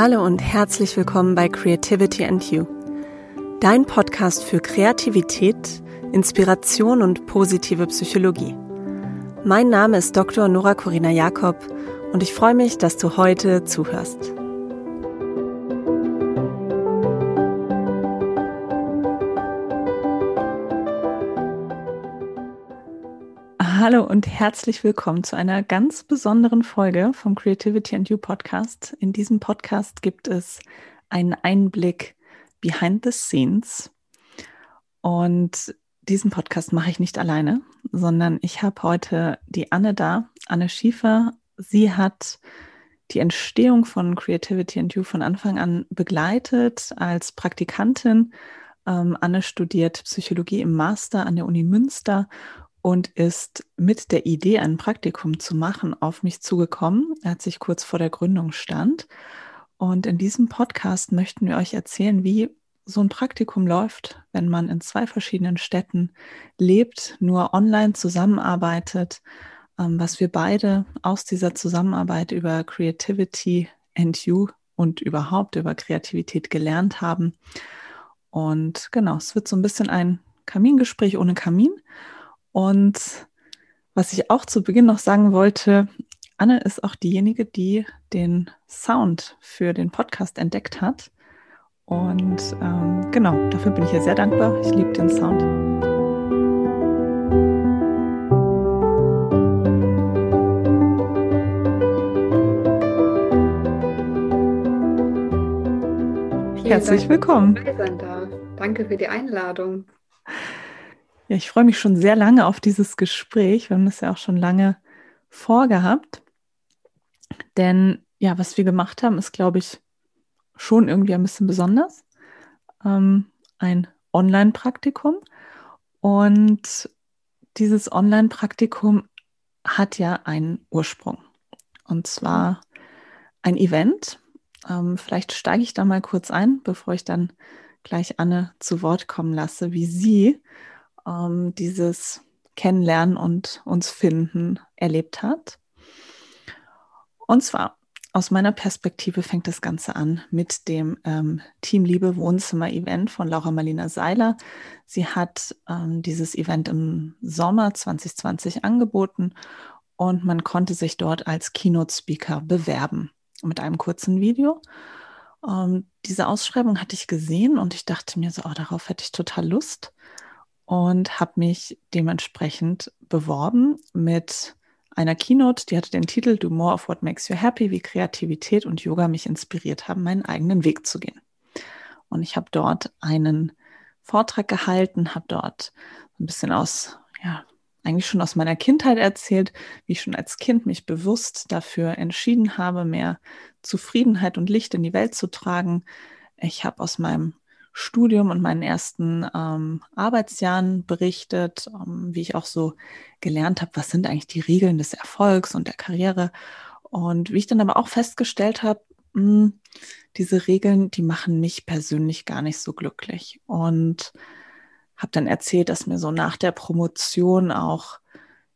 Hallo und herzlich willkommen bei Creativity and You, dein Podcast für Kreativität, Inspiration und positive Psychologie. Mein Name ist Dr. Nora Corina Jakob und ich freue mich, dass du heute zuhörst. Hallo und herzlich willkommen zu einer ganz besonderen Folge vom Creativity and You Podcast. In diesem Podcast gibt es einen Einblick behind the scenes. Und diesen Podcast mache ich nicht alleine, sondern ich habe heute die Anne da, Anne Schiefer. Sie hat die Entstehung von Creativity and You von Anfang an begleitet als Praktikantin. Ähm, Anne studiert Psychologie im Master an der Uni Münster und ist mit der Idee, ein Praktikum zu machen, auf mich zugekommen, als ich kurz vor der Gründung stand. Und in diesem Podcast möchten wir euch erzählen, wie so ein Praktikum läuft, wenn man in zwei verschiedenen Städten lebt, nur online zusammenarbeitet, ähm, was wir beide aus dieser Zusammenarbeit über Creativity and You und überhaupt über Kreativität gelernt haben. Und genau, es wird so ein bisschen ein Kamingespräch ohne Kamin. Und was ich auch zu Beginn noch sagen wollte, Anne ist auch diejenige, die den Sound für den Podcast entdeckt hat. Und ähm, genau, dafür bin ich ihr sehr dankbar. Ich liebe den Sound. Herzlich Dank, willkommen. Danke für die Einladung. Ja, ich freue mich schon sehr lange auf dieses Gespräch. Wir haben das ja auch schon lange vorgehabt. Denn ja, was wir gemacht haben, ist, glaube ich, schon irgendwie ein bisschen besonders. Ähm, ein Online-Praktikum. Und dieses Online-Praktikum hat ja einen Ursprung. Und zwar ein Event. Ähm, vielleicht steige ich da mal kurz ein, bevor ich dann gleich Anne zu Wort kommen lasse, wie sie ähm, dieses Kennenlernen und uns finden erlebt hat. Und zwar aus meiner Perspektive fängt das Ganze an mit dem ähm, Team Liebe Wohnzimmer Event von Laura Marlina Seiler. Sie hat ähm, dieses Event im Sommer 2020 angeboten und man konnte sich dort als Keynote Speaker bewerben mit einem kurzen Video. Ähm, diese Ausschreibung hatte ich gesehen und ich dachte mir so, oh, darauf hätte ich total Lust und habe mich dementsprechend beworben mit einer Keynote, die hatte den Titel Do More of What Makes You Happy, wie Kreativität und Yoga mich inspiriert haben, meinen eigenen Weg zu gehen. Und ich habe dort einen Vortrag gehalten, habe dort ein bisschen aus, ja, eigentlich schon aus meiner Kindheit erzählt, wie ich schon als Kind mich bewusst dafür entschieden habe, mehr Zufriedenheit und Licht in die Welt zu tragen. Ich habe aus meinem Studium und meinen ersten ähm, Arbeitsjahren berichtet, ähm, wie ich auch so gelernt habe, was sind eigentlich die Regeln des Erfolgs und der Karriere. Und wie ich dann aber auch festgestellt habe, hm, diese Regeln, die machen mich persönlich gar nicht so glücklich. Und habe dann erzählt, dass mir so nach der Promotion auch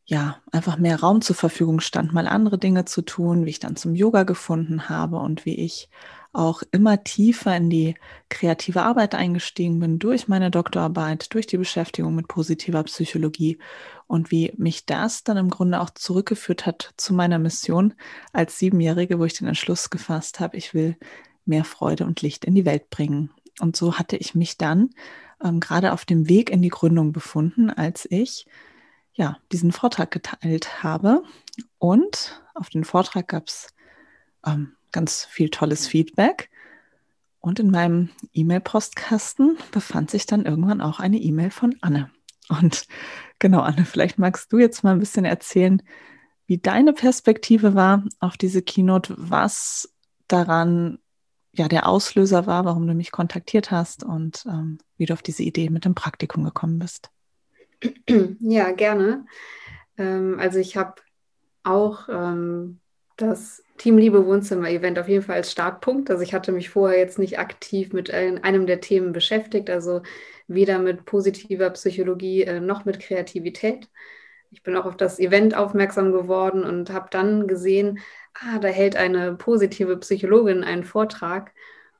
ja, einfach mehr Raum zur Verfügung stand, mal andere Dinge zu tun, wie ich dann zum Yoga gefunden habe und wie ich auch immer tiefer in die kreative Arbeit eingestiegen bin durch meine Doktorarbeit, durch die Beschäftigung mit positiver Psychologie und wie mich das dann im Grunde auch zurückgeführt hat zu meiner Mission als Siebenjährige, wo ich den Entschluss gefasst habe, ich will mehr Freude und Licht in die Welt bringen. Und so hatte ich mich dann ähm, gerade auf dem Weg in die Gründung befunden, als ich ja diesen Vortrag geteilt habe. Und auf den Vortrag gab es ähm, ganz viel tolles Feedback. Und in meinem E-Mail-Postkasten befand sich dann irgendwann auch eine E-Mail von Anne. Und genau, Anne, vielleicht magst du jetzt mal ein bisschen erzählen, wie deine Perspektive war auf diese Keynote, was daran ja der Auslöser war, warum du mich kontaktiert hast und ähm, wie du auf diese Idee mit dem Praktikum gekommen bist. Ja, gerne. Ähm, also ich habe auch ähm, das Team Liebe Wohnzimmer Event auf jeden Fall als Startpunkt. Also ich hatte mich vorher jetzt nicht aktiv mit einem der Themen beschäftigt, also weder mit positiver Psychologie äh, noch mit Kreativität. ich bin auch auf das Event aufmerksam geworden und habe dann gesehen, ah, da hält eine positive Psychologin einen Vortrag.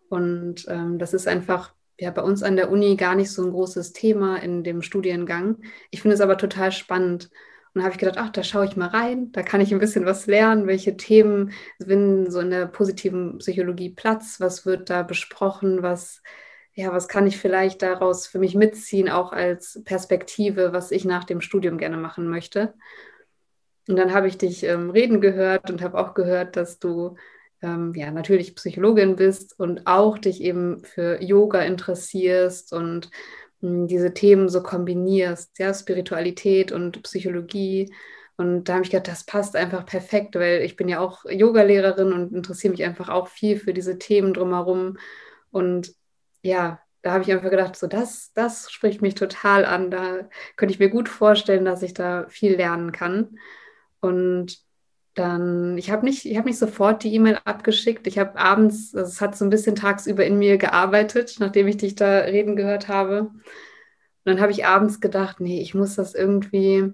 Und ähm, das ist einfach ja bei uns an der Uni gar nicht so ein großes Thema in dem Studiengang. Ich finde es aber total spannend. Und habe ich gedacht, ach, da schaue ich mal rein, da kann ich ein bisschen was lernen, welche Themen finden so in der positiven Psychologie Platz, was wird da besprochen, was, ja, was kann ich vielleicht daraus für mich mitziehen, auch als Perspektive, was ich nach dem Studium gerne machen möchte. Und dann habe ich dich ähm, reden gehört und habe auch gehört, dass du ähm, ja natürlich Psychologin bist und auch dich eben für Yoga interessierst und diese Themen so kombinierst, ja, Spiritualität und Psychologie. Und da habe ich gedacht, das passt einfach perfekt, weil ich bin ja auch Yogalehrerin und interessiere mich einfach auch viel für diese Themen drumherum. Und ja, da habe ich einfach gedacht, so das, das spricht mich total an. Da könnte ich mir gut vorstellen, dass ich da viel lernen kann. Und dann, ich habe nicht, ich nicht sofort die E-Mail abgeschickt. Ich habe abends, es hat so ein bisschen tagsüber in mir gearbeitet, nachdem ich dich da reden gehört habe. Und dann habe ich abends gedacht, nee, ich muss das irgendwie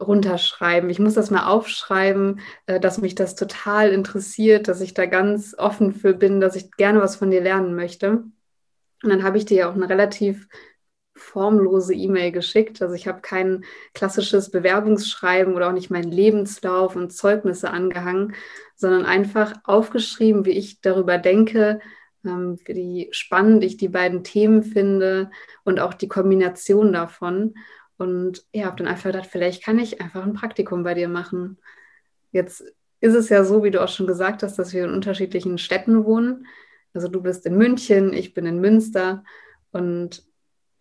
runterschreiben. Ich muss das mal aufschreiben, äh, dass mich das total interessiert, dass ich da ganz offen für bin, dass ich gerne was von dir lernen möchte. Und dann habe ich dir auch eine relativ formlose E-Mail geschickt. Also ich habe kein klassisches Bewerbungsschreiben oder auch nicht meinen Lebenslauf und Zeugnisse angehangen, sondern einfach aufgeschrieben, wie ich darüber denke, ähm, wie spannend ich die beiden Themen finde und auch die Kombination davon. Und ja, habe dann einfach gedacht, vielleicht kann ich einfach ein Praktikum bei dir machen. Jetzt ist es ja so, wie du auch schon gesagt hast, dass wir in unterschiedlichen Städten wohnen. Also du bist in München, ich bin in Münster. Und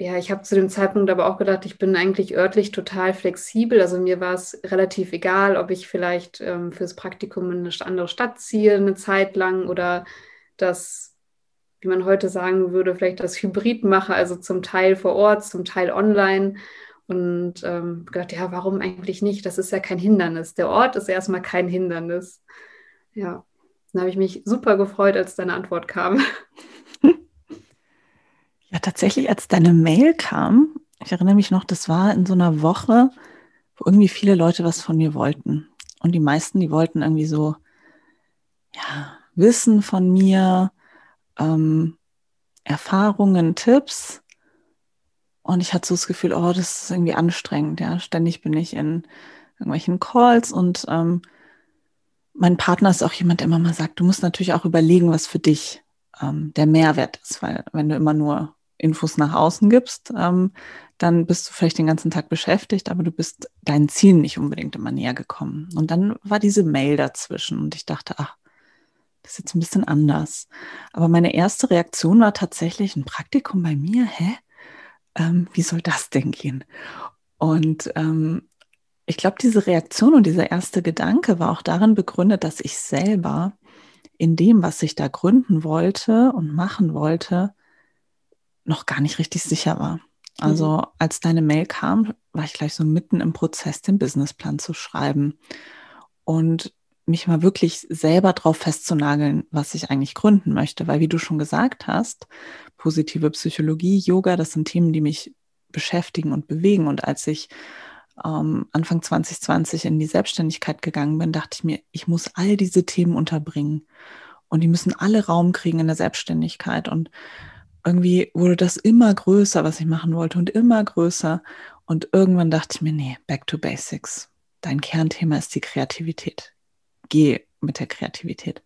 ja, ich habe zu dem Zeitpunkt aber auch gedacht, ich bin eigentlich örtlich total flexibel. Also mir war es relativ egal, ob ich vielleicht ähm, fürs Praktikum in eine andere Stadt ziehe, eine Zeit lang oder das, wie man heute sagen würde, vielleicht das Hybrid mache, also zum Teil vor Ort, zum Teil online. Und ähm, gedacht, ja, warum eigentlich nicht? Das ist ja kein Hindernis. Der Ort ist erstmal kein Hindernis. Ja, dann habe ich mich super gefreut, als deine Antwort kam. Ja, tatsächlich, als deine Mail kam, ich erinnere mich noch, das war in so einer Woche, wo irgendwie viele Leute was von mir wollten. Und die meisten, die wollten irgendwie so, ja, Wissen von mir, ähm, Erfahrungen, Tipps. Und ich hatte so das Gefühl, oh, das ist irgendwie anstrengend. Ja, ständig bin ich in irgendwelchen Calls und ähm, mein Partner ist auch jemand, der immer mal sagt, du musst natürlich auch überlegen, was für dich ähm, der Mehrwert ist, weil wenn du immer nur Infos nach außen gibst, ähm, dann bist du vielleicht den ganzen Tag beschäftigt, aber du bist deinen Zielen nicht unbedingt immer näher gekommen. Und dann war diese Mail dazwischen und ich dachte, ach, das ist jetzt ein bisschen anders. Aber meine erste Reaktion war tatsächlich ein Praktikum bei mir. Hä? Ähm, wie soll das denn gehen? Und ähm, ich glaube, diese Reaktion und dieser erste Gedanke war auch darin begründet, dass ich selber in dem, was ich da gründen wollte und machen wollte, noch gar nicht richtig sicher war. Also mhm. als deine Mail kam, war ich gleich so mitten im Prozess, den Businessplan zu schreiben und mich mal wirklich selber drauf festzunageln, was ich eigentlich gründen möchte. Weil wie du schon gesagt hast, positive Psychologie, Yoga, das sind Themen, die mich beschäftigen und bewegen. Und als ich ähm, Anfang 2020 in die Selbstständigkeit gegangen bin, dachte ich mir, ich muss all diese Themen unterbringen. Und die müssen alle Raum kriegen in der Selbstständigkeit. Und irgendwie wurde das immer größer, was ich machen wollte und immer größer. Und irgendwann dachte ich mir, nee, back to basics. Dein Kernthema ist die Kreativität. Geh mit der Kreativität.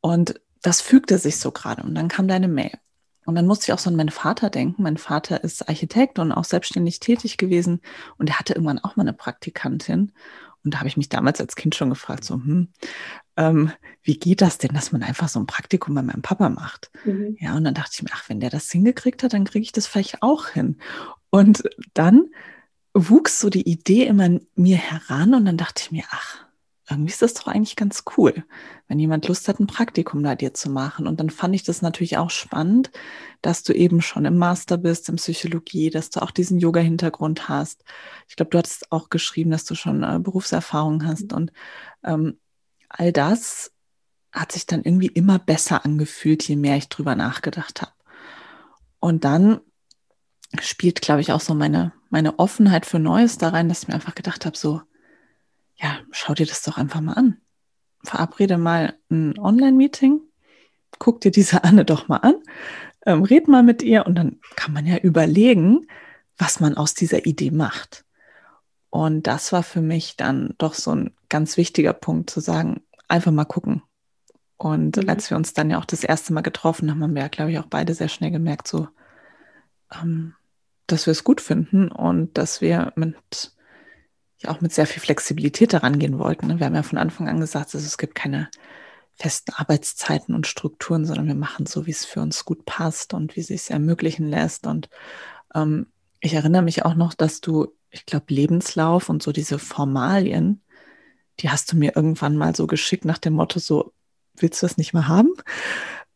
Und das fügte sich so gerade. Und dann kam deine Mail. Und dann musste ich auch so an meinen Vater denken. Mein Vater ist Architekt und auch selbstständig tätig gewesen. Und er hatte irgendwann auch mal eine Praktikantin. Und da habe ich mich damals als Kind schon gefragt, so, hm, ähm, wie geht das denn, dass man einfach so ein Praktikum bei meinem Papa macht? Mhm. Ja, und dann dachte ich mir, ach, wenn der das hingekriegt hat, dann kriege ich das vielleicht auch hin. Und dann wuchs so die Idee immer in mir heran und dann dachte ich mir, ach, irgendwie ist das doch eigentlich ganz cool, wenn jemand Lust hat, ein Praktikum bei dir zu machen. Und dann fand ich das natürlich auch spannend, dass du eben schon im Master bist, in Psychologie, dass du auch diesen Yoga-Hintergrund hast. Ich glaube, du hattest auch geschrieben, dass du schon äh, Berufserfahrung hast. Und ähm, all das hat sich dann irgendwie immer besser angefühlt, je mehr ich drüber nachgedacht habe. Und dann spielt, glaube ich, auch so meine, meine Offenheit für Neues da rein, dass ich mir einfach gedacht habe, so, ja, schau dir das doch einfach mal an. Verabrede mal ein Online-Meeting, guck dir diese Anne doch mal an, ähm, red mal mit ihr und dann kann man ja überlegen, was man aus dieser Idee macht. Und das war für mich dann doch so ein ganz wichtiger Punkt zu sagen, einfach mal gucken. Und mhm. als wir uns dann ja auch das erste Mal getroffen haben, haben wir ja, glaube ich, auch beide sehr schnell gemerkt, so, ähm, dass wir es gut finden und dass wir mit, ja auch mit sehr viel Flexibilität daran gehen wollten. Ne? Wir haben ja von Anfang an gesagt, also es gibt keine festen Arbeitszeiten und Strukturen, sondern wir machen so, wie es für uns gut passt und wie es sich ermöglichen lässt. Und ähm, ich erinnere mich auch noch, dass du, ich glaube, Lebenslauf und so diese Formalien, die hast du mir irgendwann mal so geschickt nach dem Motto, so, willst du das nicht mehr haben?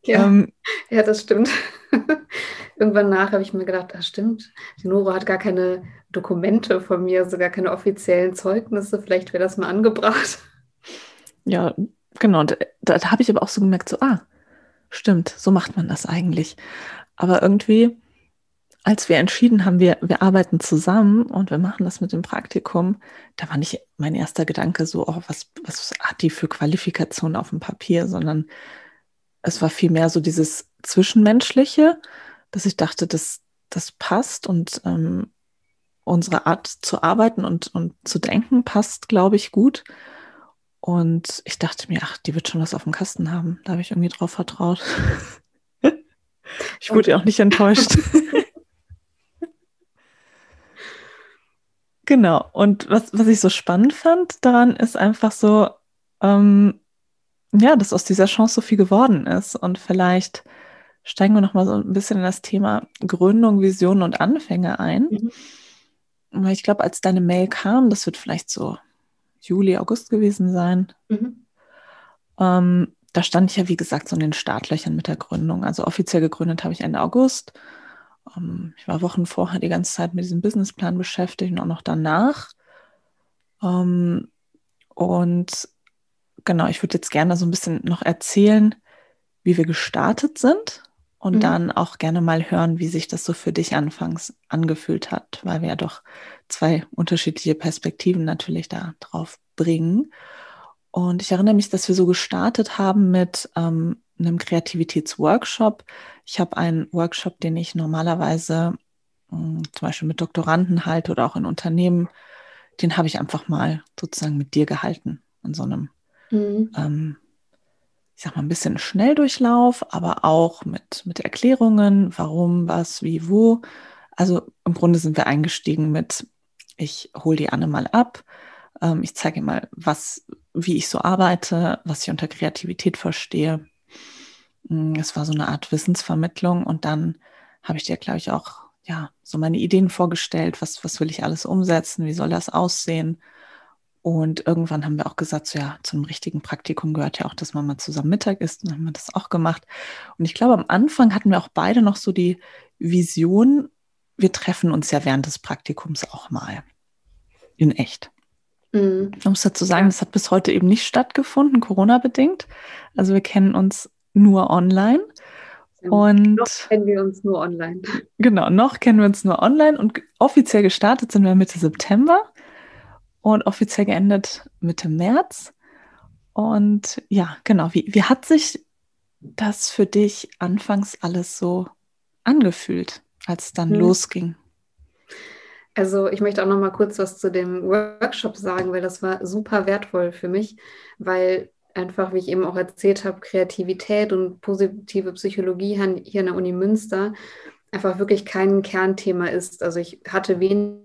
Ja, ähm, ja das stimmt. Irgendwann nach habe ich mir gedacht, das stimmt. Die Noro hat gar keine Dokumente von mir, sogar also keine offiziellen Zeugnisse. Vielleicht wäre das mal angebracht. Ja, genau. Da, da habe ich aber auch so gemerkt, so, ah, stimmt, so macht man das eigentlich. Aber irgendwie, als wir entschieden haben, wir, wir arbeiten zusammen und wir machen das mit dem Praktikum, da war nicht mein erster Gedanke so, oh, was, was hat die für Qualifikationen auf dem Papier, sondern es war vielmehr so dieses Zwischenmenschliche, dass ich dachte, das, das passt und ähm, unsere Art zu arbeiten und, und zu denken passt, glaube ich, gut. Und ich dachte mir, ach, die wird schon was auf dem Kasten haben. Da habe ich irgendwie drauf vertraut. ich wurde ja auch nicht enttäuscht. genau. Und was, was ich so spannend fand daran, ist einfach so, ähm, ja, dass aus dieser Chance so viel geworden ist. Und vielleicht steigen wir nochmal so ein bisschen in das Thema Gründung, Visionen und Anfänge ein. Mhm. Weil ich glaube, als deine Mail kam, das wird vielleicht so Juli, August gewesen sein. Mhm. Ähm, da stand ich ja, wie gesagt, so in den Startlöchern mit der Gründung. Also offiziell gegründet habe ich Ende August. Ähm, ich war Wochen vorher die ganze Zeit mit diesem Businessplan beschäftigt und auch noch danach. Ähm, und genau, ich würde jetzt gerne so ein bisschen noch erzählen, wie wir gestartet sind und mhm. dann auch gerne mal hören, wie sich das so für dich anfangs angefühlt hat, weil wir ja doch zwei unterschiedliche Perspektiven natürlich da drauf bringen. Und ich erinnere mich, dass wir so gestartet haben mit ähm, einem Kreativitätsworkshop. Ich habe einen Workshop, den ich normalerweise mh, hm, zum Beispiel mit Doktoranden halte oder auch in Unternehmen, den habe ich einfach mal sozusagen mit dir gehalten in so einem Mhm. Ähm, ich sag mal, ein bisschen Schnelldurchlauf, aber auch mit, mit Erklärungen, warum, was, wie, wo. Also im Grunde sind wir eingestiegen mit, ich hole die Anne mal ab, ähm, ich zeige mal, was, wie ich so arbeite, was ich unter Kreativität verstehe. Mm, es war so eine Art Wissensvermittlung und dann habe ich dir, glaube ich, auch ja, so meine Ideen vorgestellt, was, was will ich alles umsetzen, wie soll das aussehen. Und irgendwann haben wir auch gesagt, so ja, zum richtigen Praktikum gehört ja auch, dass man mal zusammen Mittag isst. Und dann haben wir das auch gemacht. Und ich glaube, am Anfang hatten wir auch beide noch so die Vision, wir treffen uns ja während des Praktikums auch mal. In echt. Mhm. Man muss dazu sagen, das hat bis heute eben nicht stattgefunden, Corona-bedingt. Also wir kennen uns nur online. Und noch kennen wir uns nur online. Genau, noch kennen wir uns nur online und offiziell gestartet sind wir Mitte September und offiziell geendet Mitte März. Und ja, genau, wie, wie hat sich das für dich anfangs alles so angefühlt, als es dann hm. losging? Also ich möchte auch noch mal kurz was zu dem Workshop sagen, weil das war super wertvoll für mich, weil einfach, wie ich eben auch erzählt habe, Kreativität und positive Psychologie hier an der Uni Münster einfach wirklich kein Kernthema ist. Also ich hatte wenig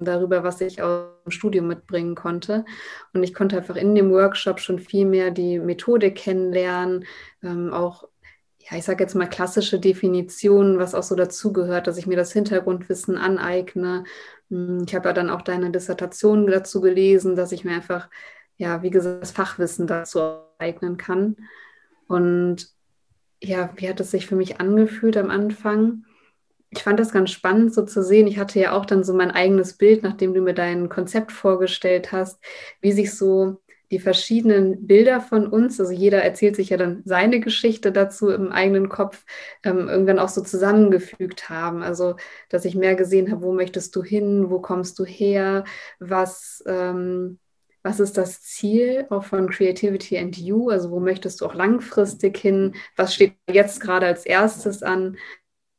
darüber, was ich aus dem Studium mitbringen konnte. Und ich konnte einfach in dem Workshop schon viel mehr die Methode kennenlernen, ähm, auch, ja, ich sage jetzt mal klassische Definitionen, was auch so dazugehört, dass ich mir das Hintergrundwissen aneigne. Hm, ich habe ja dann auch deine Dissertation dazu gelesen, dass ich mir einfach, ja, wie gesagt, das Fachwissen dazu eignen kann. Und ja, wie hat es sich für mich angefühlt am Anfang? ich fand das ganz spannend, so zu sehen. Ich hatte ja auch dann so mein eigenes Bild, nachdem du mir dein Konzept vorgestellt hast, wie sich so die verschiedenen Bilder von uns, also jeder erzählt sich ja dann seine Geschichte dazu im eigenen Kopf, ähm, irgendwann auch so zusammengefügt haben. Also, dass ich mehr gesehen habe, wo möchtest du hin, wo kommst du her, was, ähm, was ist das Ziel auch von Creativity and You, also wo möchtest du auch langfristig hin, was steht jetzt gerade als erstes an.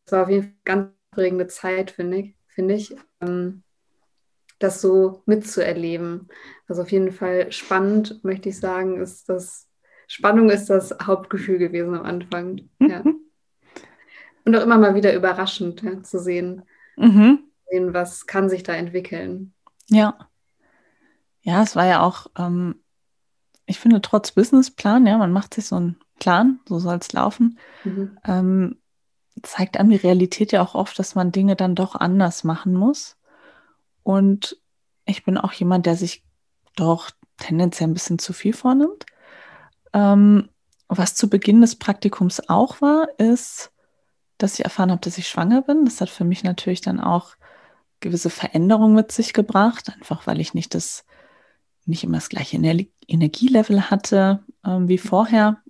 Das war auf jeden Fall eine ganz prägende Zeit, finde ich. Find ich. Ähm, das so mitzuerleben. Also auf jeden Fall spannend, möchte ich sagen, ist das, Spannung ist das Hauptgefühl gewesen am Anfang. Ja. Und auch immer mal wieder überraschend ja, zu sehen, mhm. sehen, was kann sich da entwickeln. Ja. Ja, es war ja auch, ähm, ich finde, trotz Businessplan, ja, man macht sich so einen Plan, so soll es laufen, mhm. ähm, zeigt einem die Realität ja auch oft, dass man Dinge dann doch anders machen muss. Und ich bin auch jemand, der sich doch tendenziell ein bisschen zu viel vornimmt. Ähm, was zu Beginn des Praktikums auch war, ist, dass ich erfahren habe, dass ich schwanger bin. Das hat für mich natürlich dann auch gewisse Veränderungen mit sich gebracht, einfach weil ich nicht das nicht immer das gleiche Ener Energielevel hatte ähm, wie vorher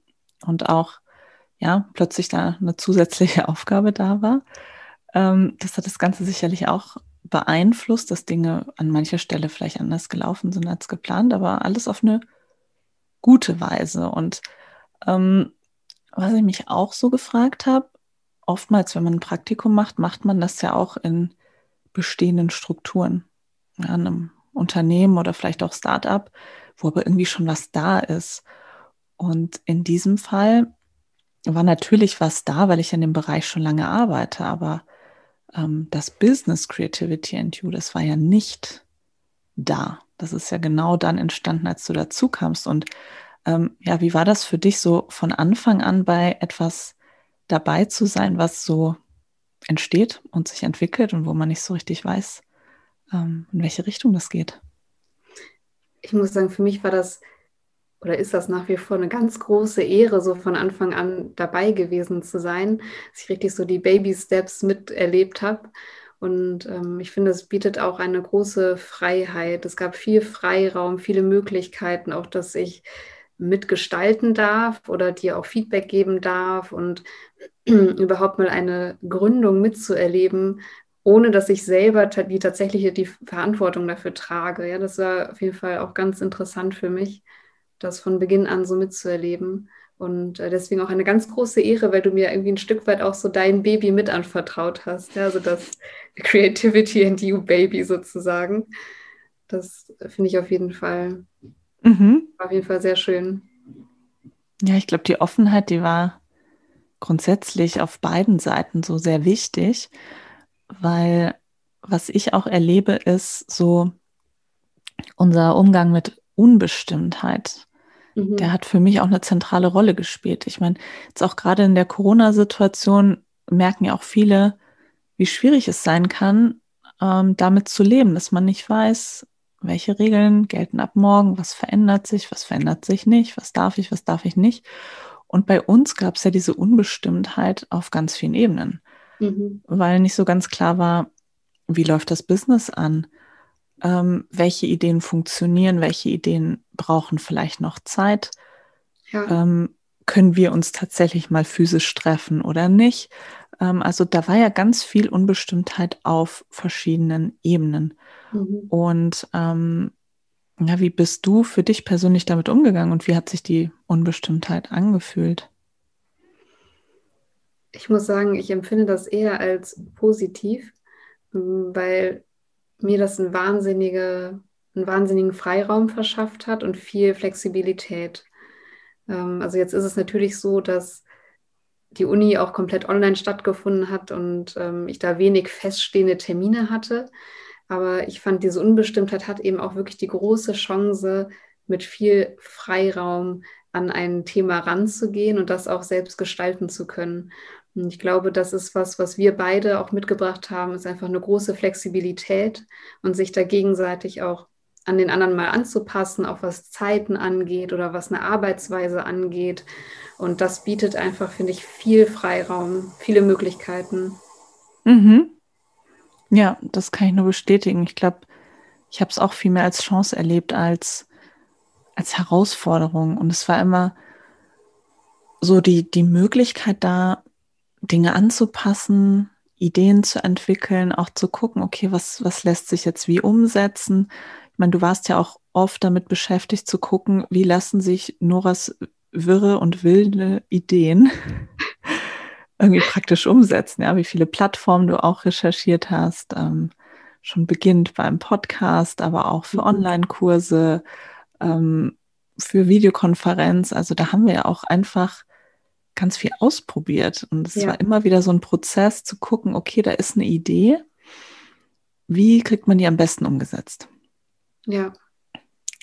und auch ja plötzlich da eine zusätzliche Aufgabe da war. Ähm, das hat das Ganze sicherlich auch beeinflusst, dass Dinge an mancher Stelle vielleicht anders gelaufen sind als geplant, aber alles auf eine gute Weise. Und ähm, was ich mich auch so gefragt habe, oftmals, wenn man ein Praktikum macht, macht man das ja auch in bestehenden Strukturen, ja, einem Unternehmen oder vielleicht auch Startup, wo aber irgendwie schon was da ist. Und in diesem Fall war natürlich was da, weil ich in dem Bereich schon lange arbeite, aber ähm, das Business Creativity and You, das war ja nicht da. Das ist ja genau dann entstanden, als du dazu kamst. Und ähm, ja, wie war das für dich so von Anfang an bei etwas dabei zu sein, was so entsteht und sich entwickelt und wo man nicht so richtig weiß, in welche Richtung das geht? Ich muss sagen, für mich war das oder ist das nach wie vor eine ganz große Ehre, so von Anfang an dabei gewesen zu sein, dass ich richtig so die Baby-Steps miterlebt habe. Und ähm, ich finde, es bietet auch eine große Freiheit. Es gab viel Freiraum, viele Möglichkeiten, auch dass ich mitgestalten darf oder dir auch Feedback geben darf und überhaupt mal eine Gründung mitzuerleben, ohne dass ich selber die tatsächliche die Verantwortung dafür trage. Ja, das war auf jeden Fall auch ganz interessant für mich das von Beginn an so mitzuerleben. Und äh, deswegen auch eine ganz große Ehre, weil du mir irgendwie ein Stück weit auch so dein Baby mit anvertraut hast. Ja, also das Creativity and You Baby sozusagen. Das finde ich auf jeden Fall, mhm. auf jeden Fall sehr schön. Ja, ich glaube, die Offenheit, die war grundsätzlich auf beiden Seiten so sehr wichtig, weil was ich auch erlebe, ist so unser Umgang mit Unbestimmtheit. Mhm. Der hat für mich auch eine zentrale Rolle gespielt. Ich meine, jetzt auch gerade in der Corona-Situation merken ja auch viele, wie schwierig es sein kann, ähm, damit zu leben, dass man nicht weiß, welche Regeln gelten ab morgen, was verändert sich, was verändert sich nicht, was darf ich, was darf ich nicht. Und bei uns gab es ja diese Unbestimmtheit auf ganz vielen Ebenen, mhm. weil nicht so ganz klar war, wie läuft das Business an, ähm, welche Ideen funktionieren, welche Ideen brauchen vielleicht noch Zeit. Ja. Ähm, können wir uns tatsächlich mal physisch treffen oder nicht? Ähm, also da war ja ganz viel Unbestimmtheit auf verschiedenen Ebenen. Mhm. Und ähm, ja, wie bist du für dich persönlich damit umgegangen und wie hat sich die Unbestimmtheit angefühlt? Ich muss sagen, ich empfinde das eher als positiv, weil mir das ein wahnsinnige, einen wahnsinnigen Freiraum verschafft hat und viel Flexibilität. Ähm, also jetzt ist es natürlich so, dass die Uni auch komplett online stattgefunden hat und ähm, ich da wenig feststehende Termine hatte. Aber ich fand, diese Unbestimmtheit hat eben auch wirklich die große Chance, mit viel Freiraum an ein Thema ranzugehen und das auch selbst gestalten zu können. Ich glaube, das ist was, was wir beide auch mitgebracht haben, ist einfach eine große Flexibilität und sich da gegenseitig auch an den anderen mal anzupassen, auch was Zeiten angeht oder was eine Arbeitsweise angeht. Und das bietet einfach, finde ich, viel Freiraum, viele Möglichkeiten. Mhm. Ja, das kann ich nur bestätigen. Ich glaube, ich habe es auch viel mehr als Chance erlebt als als Herausforderung. Und es war immer so die, die Möglichkeit da, Dinge anzupassen, Ideen zu entwickeln, auch zu gucken, okay, was, was lässt sich jetzt wie umsetzen? Ich meine, du warst ja auch oft damit beschäftigt zu gucken, wie lassen sich Noras wirre und wilde Ideen irgendwie praktisch umsetzen, ja, wie viele Plattformen du auch recherchiert hast, ähm, schon beginnt beim Podcast, aber auch für mhm. Online-Kurse, ähm, für Videokonferenz. Also da haben wir ja auch einfach ganz viel ausprobiert. Und es ja. war immer wieder so ein Prozess zu gucken, okay, da ist eine Idee. Wie kriegt man die am besten umgesetzt? Ja.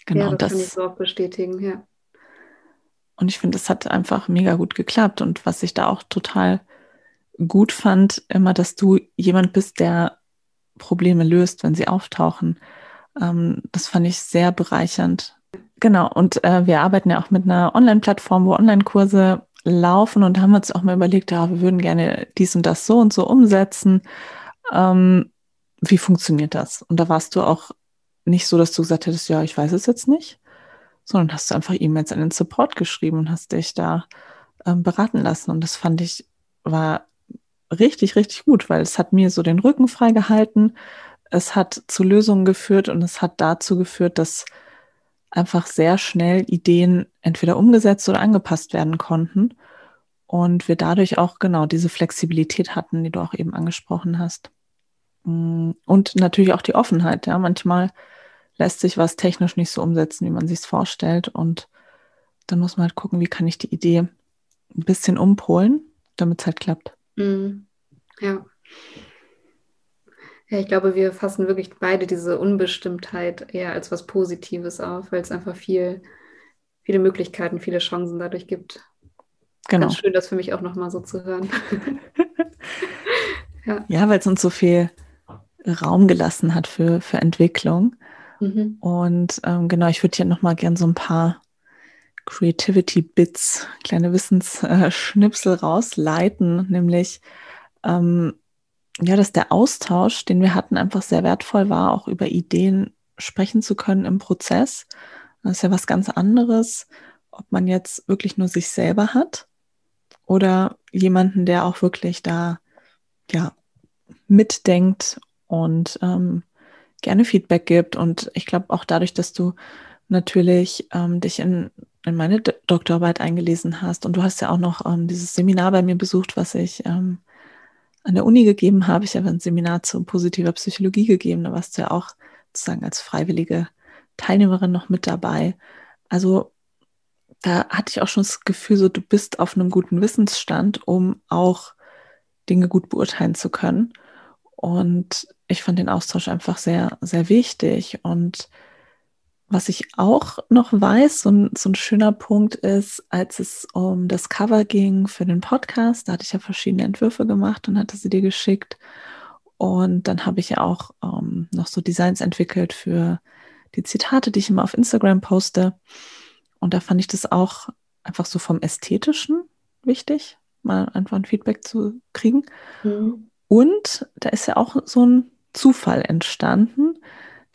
Genau, ja, das, das kann ich so auch bestätigen, ja. Und ich finde, das hat einfach mega gut geklappt. Und was ich da auch total gut fand, immer, dass du jemand bist, der Probleme löst, wenn sie auftauchen. Ähm, das fand ich sehr bereichernd. Genau, und äh, wir arbeiten ja auch mit einer Online-Plattform, wo Online-Kurse laufen und haben uns auch mal überlegt, ja, wir würden gerne dies und das so und so umsetzen. Ähm, wie funktioniert das? Und da warst du auch nicht so, dass du gesagt hättest, ja, ich weiß es jetzt nicht, sondern hast du einfach E-Mails an den Support geschrieben und hast dich da ähm, beraten lassen. Und das fand ich, war richtig, richtig gut, weil es hat mir so den Rücken freigehalten. Es hat zu Lösungen geführt und es hat dazu geführt, dass einfach sehr schnell Ideen entweder umgesetzt oder angepasst werden konnten. Und wir dadurch auch genau diese Flexibilität hatten, die du auch eben angesprochen hast. Mm, und natürlich auch die Offenheit. Ja, manchmal lässt sich was technisch nicht so umsetzen, wie man sich es vorstellt. Und dann muss man halt gucken, wie kann ich die Idee ein bisschen umpolen, damit es halt klappt. Mm, ja. Ja, ich glaube, wir fassen wirklich beide diese Unbestimmtheit eher als was Positives auf, weil es einfach viel, viele Möglichkeiten, viele Chancen dadurch gibt. Genau. Ganz schön, das für mich auch nochmal so zu hören. ja, ja weil es uns so viel Raum gelassen hat für, für Entwicklung. Mhm. Und ähm, genau, ich würde hier nochmal gern so ein paar Creativity-Bits, kleine Wissensschnipsel rausleiten, nämlich ähm, ja, dass der Austausch, den wir hatten, einfach sehr wertvoll war, auch über Ideen sprechen zu können im Prozess. Das ist ja was ganz anderes, ob man jetzt wirklich nur sich selber hat oder jemanden, der auch wirklich da ja mitdenkt und ähm, gerne Feedback gibt. Und ich glaube auch dadurch, dass du natürlich ähm, dich in, in meine Doktorarbeit eingelesen hast und du hast ja auch noch ähm, dieses Seminar bei mir besucht, was ich ähm, an der Uni gegeben habe. Ich habe ein Seminar zu positiver Psychologie gegeben. Da warst du ja auch sozusagen als freiwillige Teilnehmerin noch mit dabei. Also da hatte ich auch schon das Gefühl, so du bist auf einem guten Wissensstand, um auch Dinge gut beurteilen zu können. Und ich fand den Austausch einfach sehr, sehr wichtig. Und was ich auch noch weiß, so ein, so ein schöner Punkt ist, als es um das Cover ging für den Podcast, da hatte ich ja verschiedene Entwürfe gemacht und hatte sie dir geschickt. Und dann habe ich ja auch ähm, noch so Designs entwickelt für die Zitate, die ich immer auf Instagram poste. Und da fand ich das auch einfach so vom Ästhetischen wichtig, mal einfach ein Feedback zu kriegen. Mhm. Und da ist ja auch so ein Zufall entstanden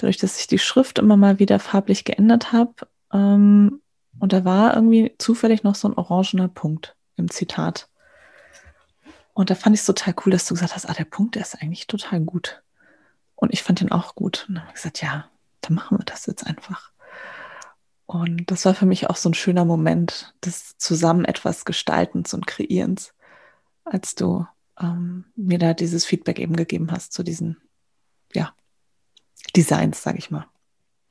dadurch, dass ich die Schrift immer mal wieder farblich geändert habe. Ähm, und da war irgendwie zufällig noch so ein orangener Punkt im Zitat. Und da fand ich es total cool, dass du gesagt hast, ah, der Punkt, der ist eigentlich total gut. Und ich fand den auch gut. Und dann habe ich gesagt, ja, dann machen wir das jetzt einfach. Und das war für mich auch so ein schöner Moment des zusammen etwas Gestaltens und Kreierens, als du ähm, mir da dieses Feedback eben gegeben hast zu diesen, ja, Designs, sage ich mal.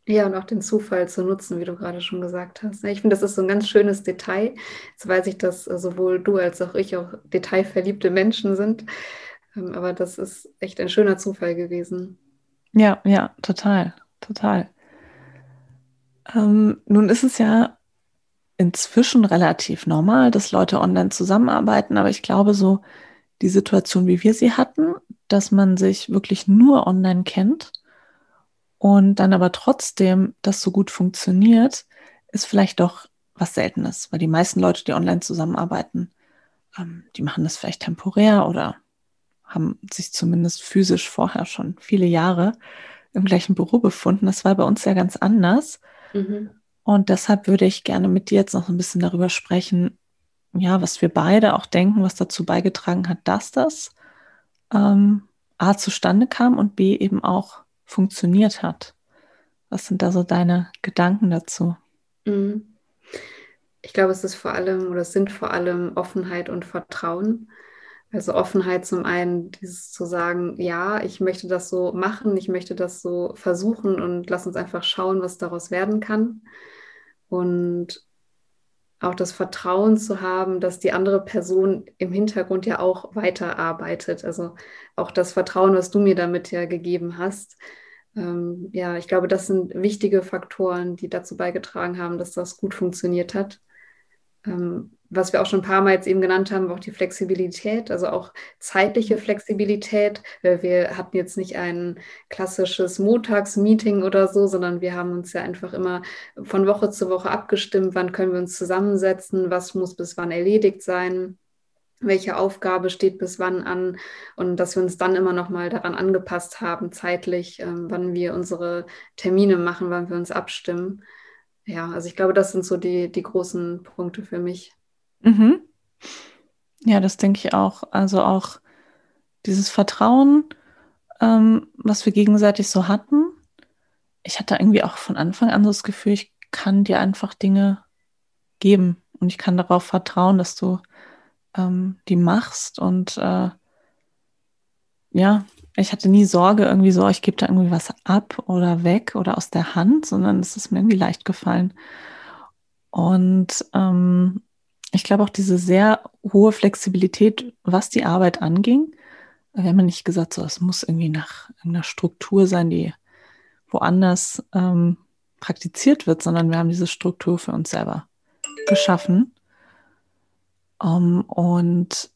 Ja, und auch den Zufall zu nutzen, wie du gerade schon gesagt hast. Ich finde, das ist so ein ganz schönes Detail. Jetzt weiß ich, dass äh, sowohl du als auch ich auch detailverliebte Menschen sind. Ähm, aber das ist echt ein schöner Zufall gewesen. Ja, ja, total, total. Ähm, nun ist es ja inzwischen relativ normal, dass Leute online zusammenarbeiten, aber ich glaube, so die Situation, wie wir sie hatten, dass man sich wirklich nur online kennt und dann aber trotzdem das so gut funktioniert, ist vielleicht doch was Seltenes, weil die meisten Leute, die online zusammenarbeiten, ähm, die machen das vielleicht temporär oder haben sich zumindest physisch vorher schon viele Jahre im gleichen Büro befunden. Das war bei uns ja ganz anders. Mhm. Und deshalb würde ich gerne mit dir jetzt noch ein bisschen darüber sprechen, ja, was wir beide auch denken, was dazu beigetragen hat, dass das ähm, A zustande kam und B eben auch funktioniert hat. Was sind da so deine Gedanken dazu? Mhm. Ich glaube, es ist vor allem oder es sind vor allem Offenheit und Vertrauen. Also Offenheit zum einen, dieses zu sagen, ja, ich möchte das so machen, ich möchte das so versuchen und lass uns einfach schauen, was daraus werden kann. Und auch das Vertrauen zu haben, dass die andere Person im Hintergrund ja auch weiterarbeitet. Also auch das Vertrauen, was du mir damit ja gegeben hast. Ähm, ja, ich glaube, das sind wichtige Faktoren, die dazu beigetragen haben, dass das gut funktioniert hat. Ähm, was wir auch schon ein paar Mal jetzt eben genannt haben, war auch die Flexibilität, also auch zeitliche Flexibilität. Wir hatten jetzt nicht ein klassisches Montagsmeeting oder so, sondern wir haben uns ja einfach immer von Woche zu Woche abgestimmt, wann können wir uns zusammensetzen, was muss bis wann erledigt sein welche Aufgabe steht bis wann an und dass wir uns dann immer noch mal daran angepasst haben zeitlich, ähm, wann wir unsere Termine machen, wann wir uns abstimmen. Ja, also ich glaube, das sind so die, die großen Punkte für mich. Mhm. Ja, das denke ich auch. Also auch dieses Vertrauen, ähm, was wir gegenseitig so hatten. Ich hatte irgendwie auch von Anfang an so das Gefühl, ich kann dir einfach Dinge geben und ich kann darauf vertrauen, dass du ähm, die machst. Und äh, ja, ich hatte nie Sorge irgendwie so, ich gebe da irgendwie was ab oder weg oder aus der Hand, sondern es ist mir irgendwie leicht gefallen. Und ähm, ich glaube auch diese sehr hohe Flexibilität, was die Arbeit anging. Wir haben ja nicht gesagt, so, es muss irgendwie nach einer Struktur sein, die woanders ähm, praktiziert wird, sondern wir haben diese Struktur für uns selber geschaffen. Um, und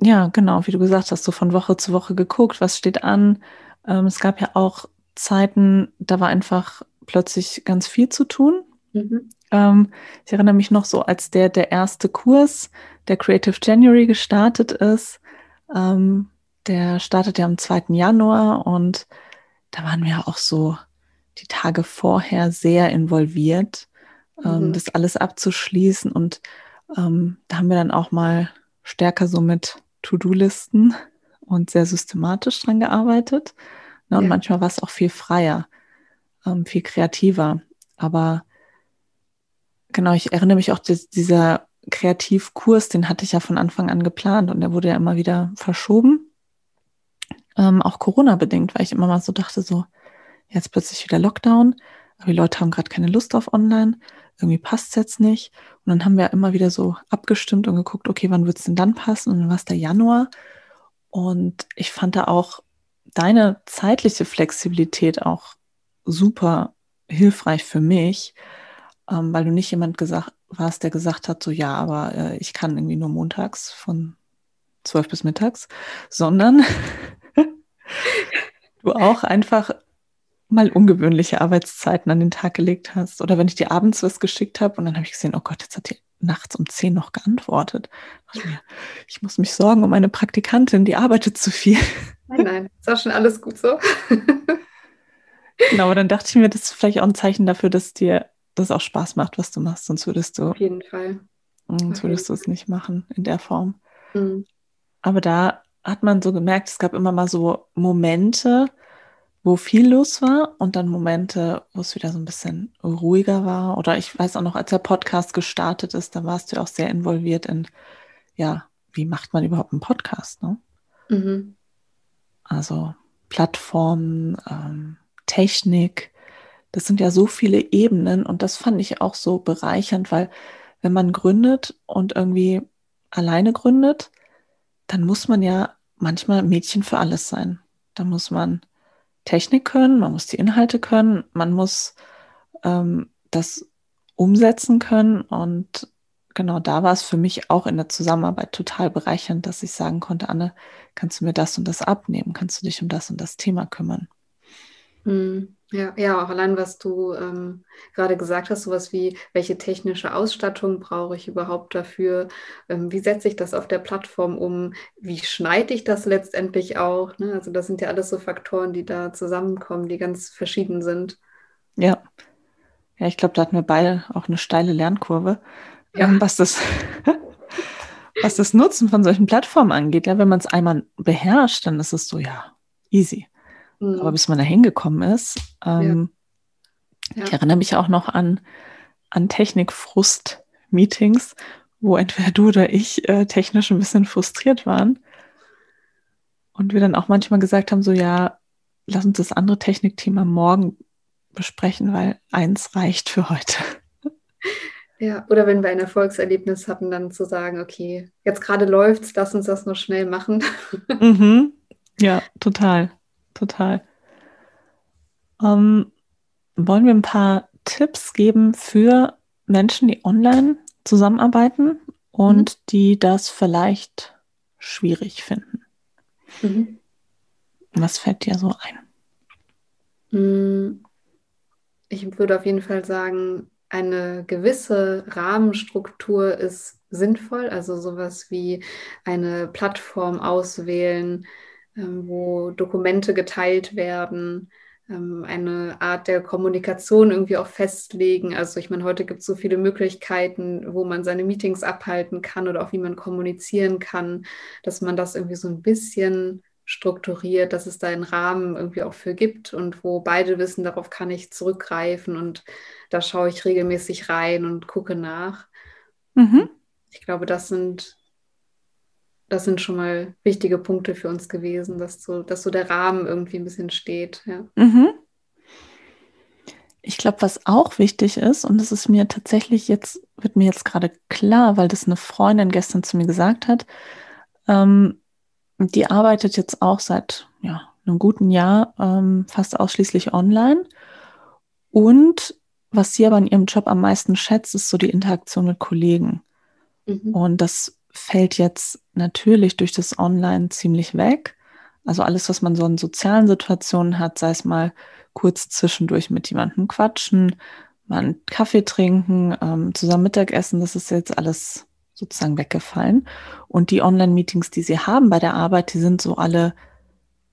ja, genau, wie du gesagt hast, so von Woche zu Woche geguckt, was steht an. Ähm, es gab ja auch Zeiten, da war einfach plötzlich ganz viel zu tun. Mhm. Ähm, ich erinnere mich noch so, als der, der erste Kurs, der Creative January gestartet ist. Ähm, der startet ja am 2. Januar und da waren wir auch so die Tage vorher sehr involviert, ähm, mhm. das alles abzuschließen. Und ähm, da haben wir dann auch mal stärker so mit To-Do-Listen und sehr systematisch dran gearbeitet. Ne? Und ja. manchmal war es auch viel freier, ähm, viel kreativer. Aber Genau, ich erinnere mich auch, dass dieser Kreativkurs, den hatte ich ja von Anfang an geplant und der wurde ja immer wieder verschoben. Ähm, auch Corona-bedingt, weil ich immer mal so dachte, so, jetzt plötzlich wieder Lockdown, aber die Leute haben gerade keine Lust auf online, irgendwie passt es jetzt nicht. Und dann haben wir immer wieder so abgestimmt und geguckt, okay, wann wird es denn dann passen? Und dann war es der Januar. Und ich fand da auch deine zeitliche Flexibilität auch super hilfreich für mich, ähm, weil du nicht jemand gesagt warst, der gesagt hat, so ja, aber äh, ich kann irgendwie nur montags von zwölf bis mittags, sondern du auch einfach mal ungewöhnliche Arbeitszeiten an den Tag gelegt hast. Oder wenn ich dir abends was geschickt habe und dann habe ich gesehen, oh Gott, jetzt hat die nachts um zehn noch geantwortet. Ich, muss mich sorgen um meine Praktikantin, die arbeitet zu viel. Nein, nein, ist auch schon alles gut so. genau, aber dann dachte ich mir, das ist vielleicht auch ein Zeichen dafür, dass dir das auch Spaß macht, was du machst, sonst würdest du. Auf jeden Fall. Sonst würdest du es nicht machen in der Form. Mhm. Aber da hat man so gemerkt, es gab immer mal so Momente, wo viel los war und dann Momente, wo es wieder so ein bisschen ruhiger war. Oder ich weiß auch noch, als der Podcast gestartet ist, da warst du auch sehr involviert in, ja, wie macht man überhaupt einen Podcast, ne? Mhm. Also Plattformen, ähm, Technik, das sind ja so viele Ebenen und das fand ich auch so bereichernd, weil wenn man gründet und irgendwie alleine gründet, dann muss man ja manchmal Mädchen für alles sein. Da muss man Technik können, man muss die Inhalte können, man muss ähm, das umsetzen können und genau da war es für mich auch in der Zusammenarbeit total bereichernd, dass ich sagen konnte, Anne, kannst du mir das und das abnehmen? Kannst du dich um das und das Thema kümmern? Mhm. Ja, ja, auch allein, was du ähm, gerade gesagt hast, sowas wie, welche technische Ausstattung brauche ich überhaupt dafür? Ähm, wie setze ich das auf der Plattform um? Wie schneide ich das letztendlich auch? Ne? Also das sind ja alles so Faktoren, die da zusammenkommen, die ganz verschieden sind. Ja, Ja, ich glaube, da hatten wir beide auch eine steile Lernkurve, Ja. ähm, was das, was das Nutzen von solchen Plattformen angeht. Ja, wenn man es einmal beherrscht, dann ist es so, ja, easy. Mhm. Aber bis man da hingekommen ist, ähm, Ja. ich erinnere mich auch noch an, an Technikfrust-Meetings, wo entweder du oder ich äh, technisch ein bisschen frustriert waren. Und wir dann auch manchmal gesagt haben, so ja, lass uns das andere Technikthema morgen besprechen, weil eins reicht für heute. Ja, oder wenn wir ein Erfolgserlebnis hatten, dann zu sagen, okay, jetzt gerade läuft's, lass uns das noch schnell machen. Mhm. Ja, total, total. Ähm, wollen wir ein paar Tipps geben für Menschen, die online zusammenarbeiten und die das vielleicht schwierig finden? Mhm. Was fällt dir so ein? Mm, Ich würde auf jeden Fall sagen, eine gewisse Rahmenstruktur ist sinnvoll, also sowas wie eine Plattform auswählen, wo Dokumente geteilt werden, ähm, eine Art der Kommunikation irgendwie auch festlegen. Also ich meine, heute gibt es so viele Möglichkeiten, wo man seine Meetings abhalten kann oder auch wie man kommunizieren kann, dass man das irgendwie so ein bisschen strukturiert, dass es da einen Rahmen irgendwie auch für gibt und wo beide wissen, darauf kann ich zurückgreifen und da schaue ich regelmäßig rein und gucke nach. Mhm. Ich glaube, das sind, das sind schon mal wichtige Punkte für uns gewesen, dass so, dass so der Rahmen irgendwie ein bisschen steht. Ja. Mhm. Ich glaube, was auch wichtig ist, und das ist mir tatsächlich jetzt, wird mir jetzt gerade klar, weil das eine Freundin gestern zu mir gesagt hat, ähm, die arbeitet jetzt auch seit ja, einem guten Jahr ähm, fast ausschließlich online. Und was sie aber in ihrem Job am meisten schätzt, ist so die Interaktion mit Kollegen. Mhm. Und das fällt jetzt natürlich durch das Online ziemlich weg. Also alles, was man so in sozialen Situationen hat, sei es mal kurz zwischendurch mit jemandem quatschen, mal einen Kaffee trinken, ähm, zusammen Mittagessen, das ist jetzt alles sozusagen weggefallen. Und die Online-Meetings, die sie haben bei der Arbeit, die sind so alle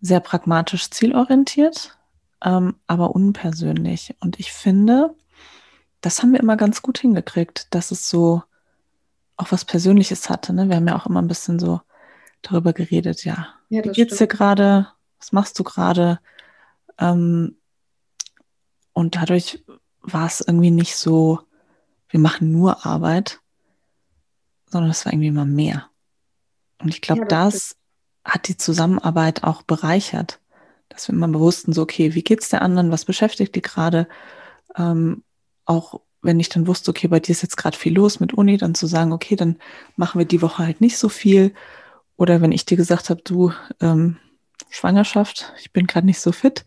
sehr pragmatisch zielorientiert, ähm, aber unpersönlich. Und ich finde, das haben wir immer ganz gut hingekriegt, dass es so auch was Persönliches hatte. Ne? Wir haben ja auch immer ein bisschen so darüber geredet, ja. Ja, Wie geht's dir stimmt. gerade? Was machst du gerade? Ähm, und dadurch war es irgendwie nicht so, wir machen nur Arbeit, sondern es war irgendwie immer mehr. Und ich glaube, Ja, das das hat die Zusammenarbeit auch bereichert, dass wir immer bewussten, so, okay, wie geht's der anderen? Was beschäftigt die gerade? Ähm, auch wenn ich dann wusste, okay, bei dir ist jetzt gerade viel los mit Uni, dann zu sagen, okay, dann machen wir die Woche halt nicht so viel. Oder wenn ich dir gesagt habe, du, ähm, Schwangerschaft, ich bin gerade nicht so fit,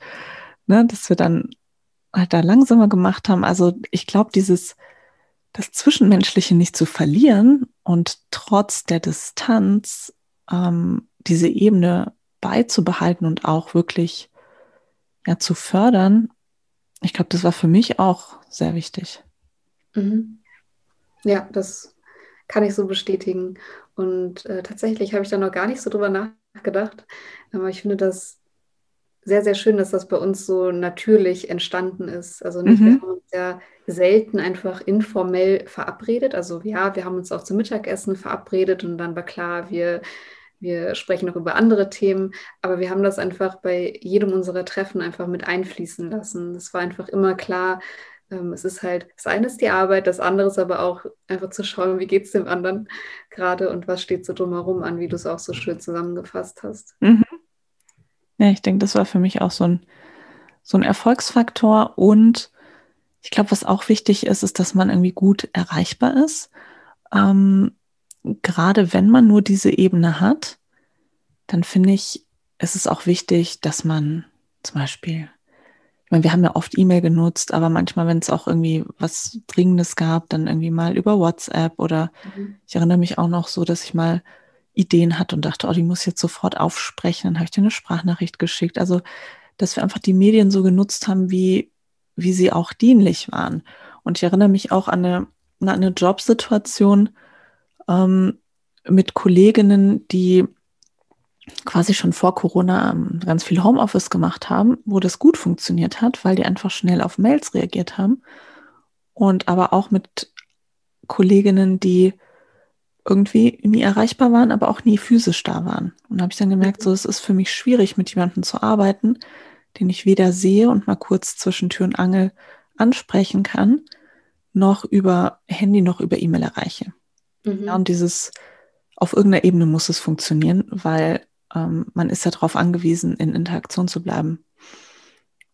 ne, dass wir dann halt da langsamer gemacht haben. Also ich glaube, dieses, das Zwischenmenschliche nicht zu verlieren und trotz der Distanz ähm, diese Ebene beizubehalten und auch wirklich ja, zu fördern, ich glaube, das war für mich auch sehr wichtig. Mhm. Ja, das kann ich so bestätigen. Und äh, tatsächlich habe ich da noch gar nicht so drüber nachgedacht. Aber ich finde das sehr, sehr schön, dass das bei uns so natürlich entstanden ist. Also nicht, wir Mhm. haben uns ja selten einfach informell verabredet. Also ja, wir haben uns auch zum Mittagessen verabredet und dann war klar, wir, wir sprechen noch über andere Themen, aber wir haben das einfach bei jedem unserer Treffen einfach mit einfließen lassen. Es war einfach immer klar, es ist halt, das eine ist die Arbeit, das andere ist aber auch einfach zu schauen, wie geht es dem anderen gerade und was steht so drumherum an, wie du es auch so schön zusammengefasst hast. Mhm. Ja, ich denke, das war für mich auch so ein, so ein Erfolgsfaktor. Und ich glaube, was auch wichtig ist, ist, dass man irgendwie gut erreichbar ist. Ähm, gerade wenn man nur diese Ebene hat, dann finde ich, ist es auch wichtig, dass man zum Beispiel, ich meine, wir haben ja oft E-Mail genutzt, aber manchmal, wenn es auch irgendwie was Dringendes gab, dann irgendwie mal über WhatsApp oder Mhm. ich erinnere mich auch noch so, dass ich mal Ideen hatte und dachte, oh, die muss ich jetzt sofort aufsprechen. Dann habe ich dir eine Sprachnachricht geschickt. Also, dass wir einfach die Medien so genutzt haben, wie, wie sie auch dienlich waren. Und ich erinnere mich auch an eine, an eine Jobsituation ähm, mit Kolleginnen, die quasi schon vor Corona ähm, ganz viel Homeoffice gemacht haben, wo das gut funktioniert hat, weil die einfach schnell auf Mails reagiert haben. und aber auch mit Kolleginnen, die irgendwie nie erreichbar waren, aber auch nie physisch da waren. Und da habe ich dann gemerkt, so es ist für mich schwierig, mit jemandem zu arbeiten, den ich weder sehe und mal kurz zwischen Tür und Angel ansprechen kann, noch über Handy, noch über E-Mail erreiche. Mhm. Ja, und dieses auf irgendeiner Ebene muss es funktionieren, weil ähm, man ist ja darauf angewiesen, in Interaktion zu bleiben.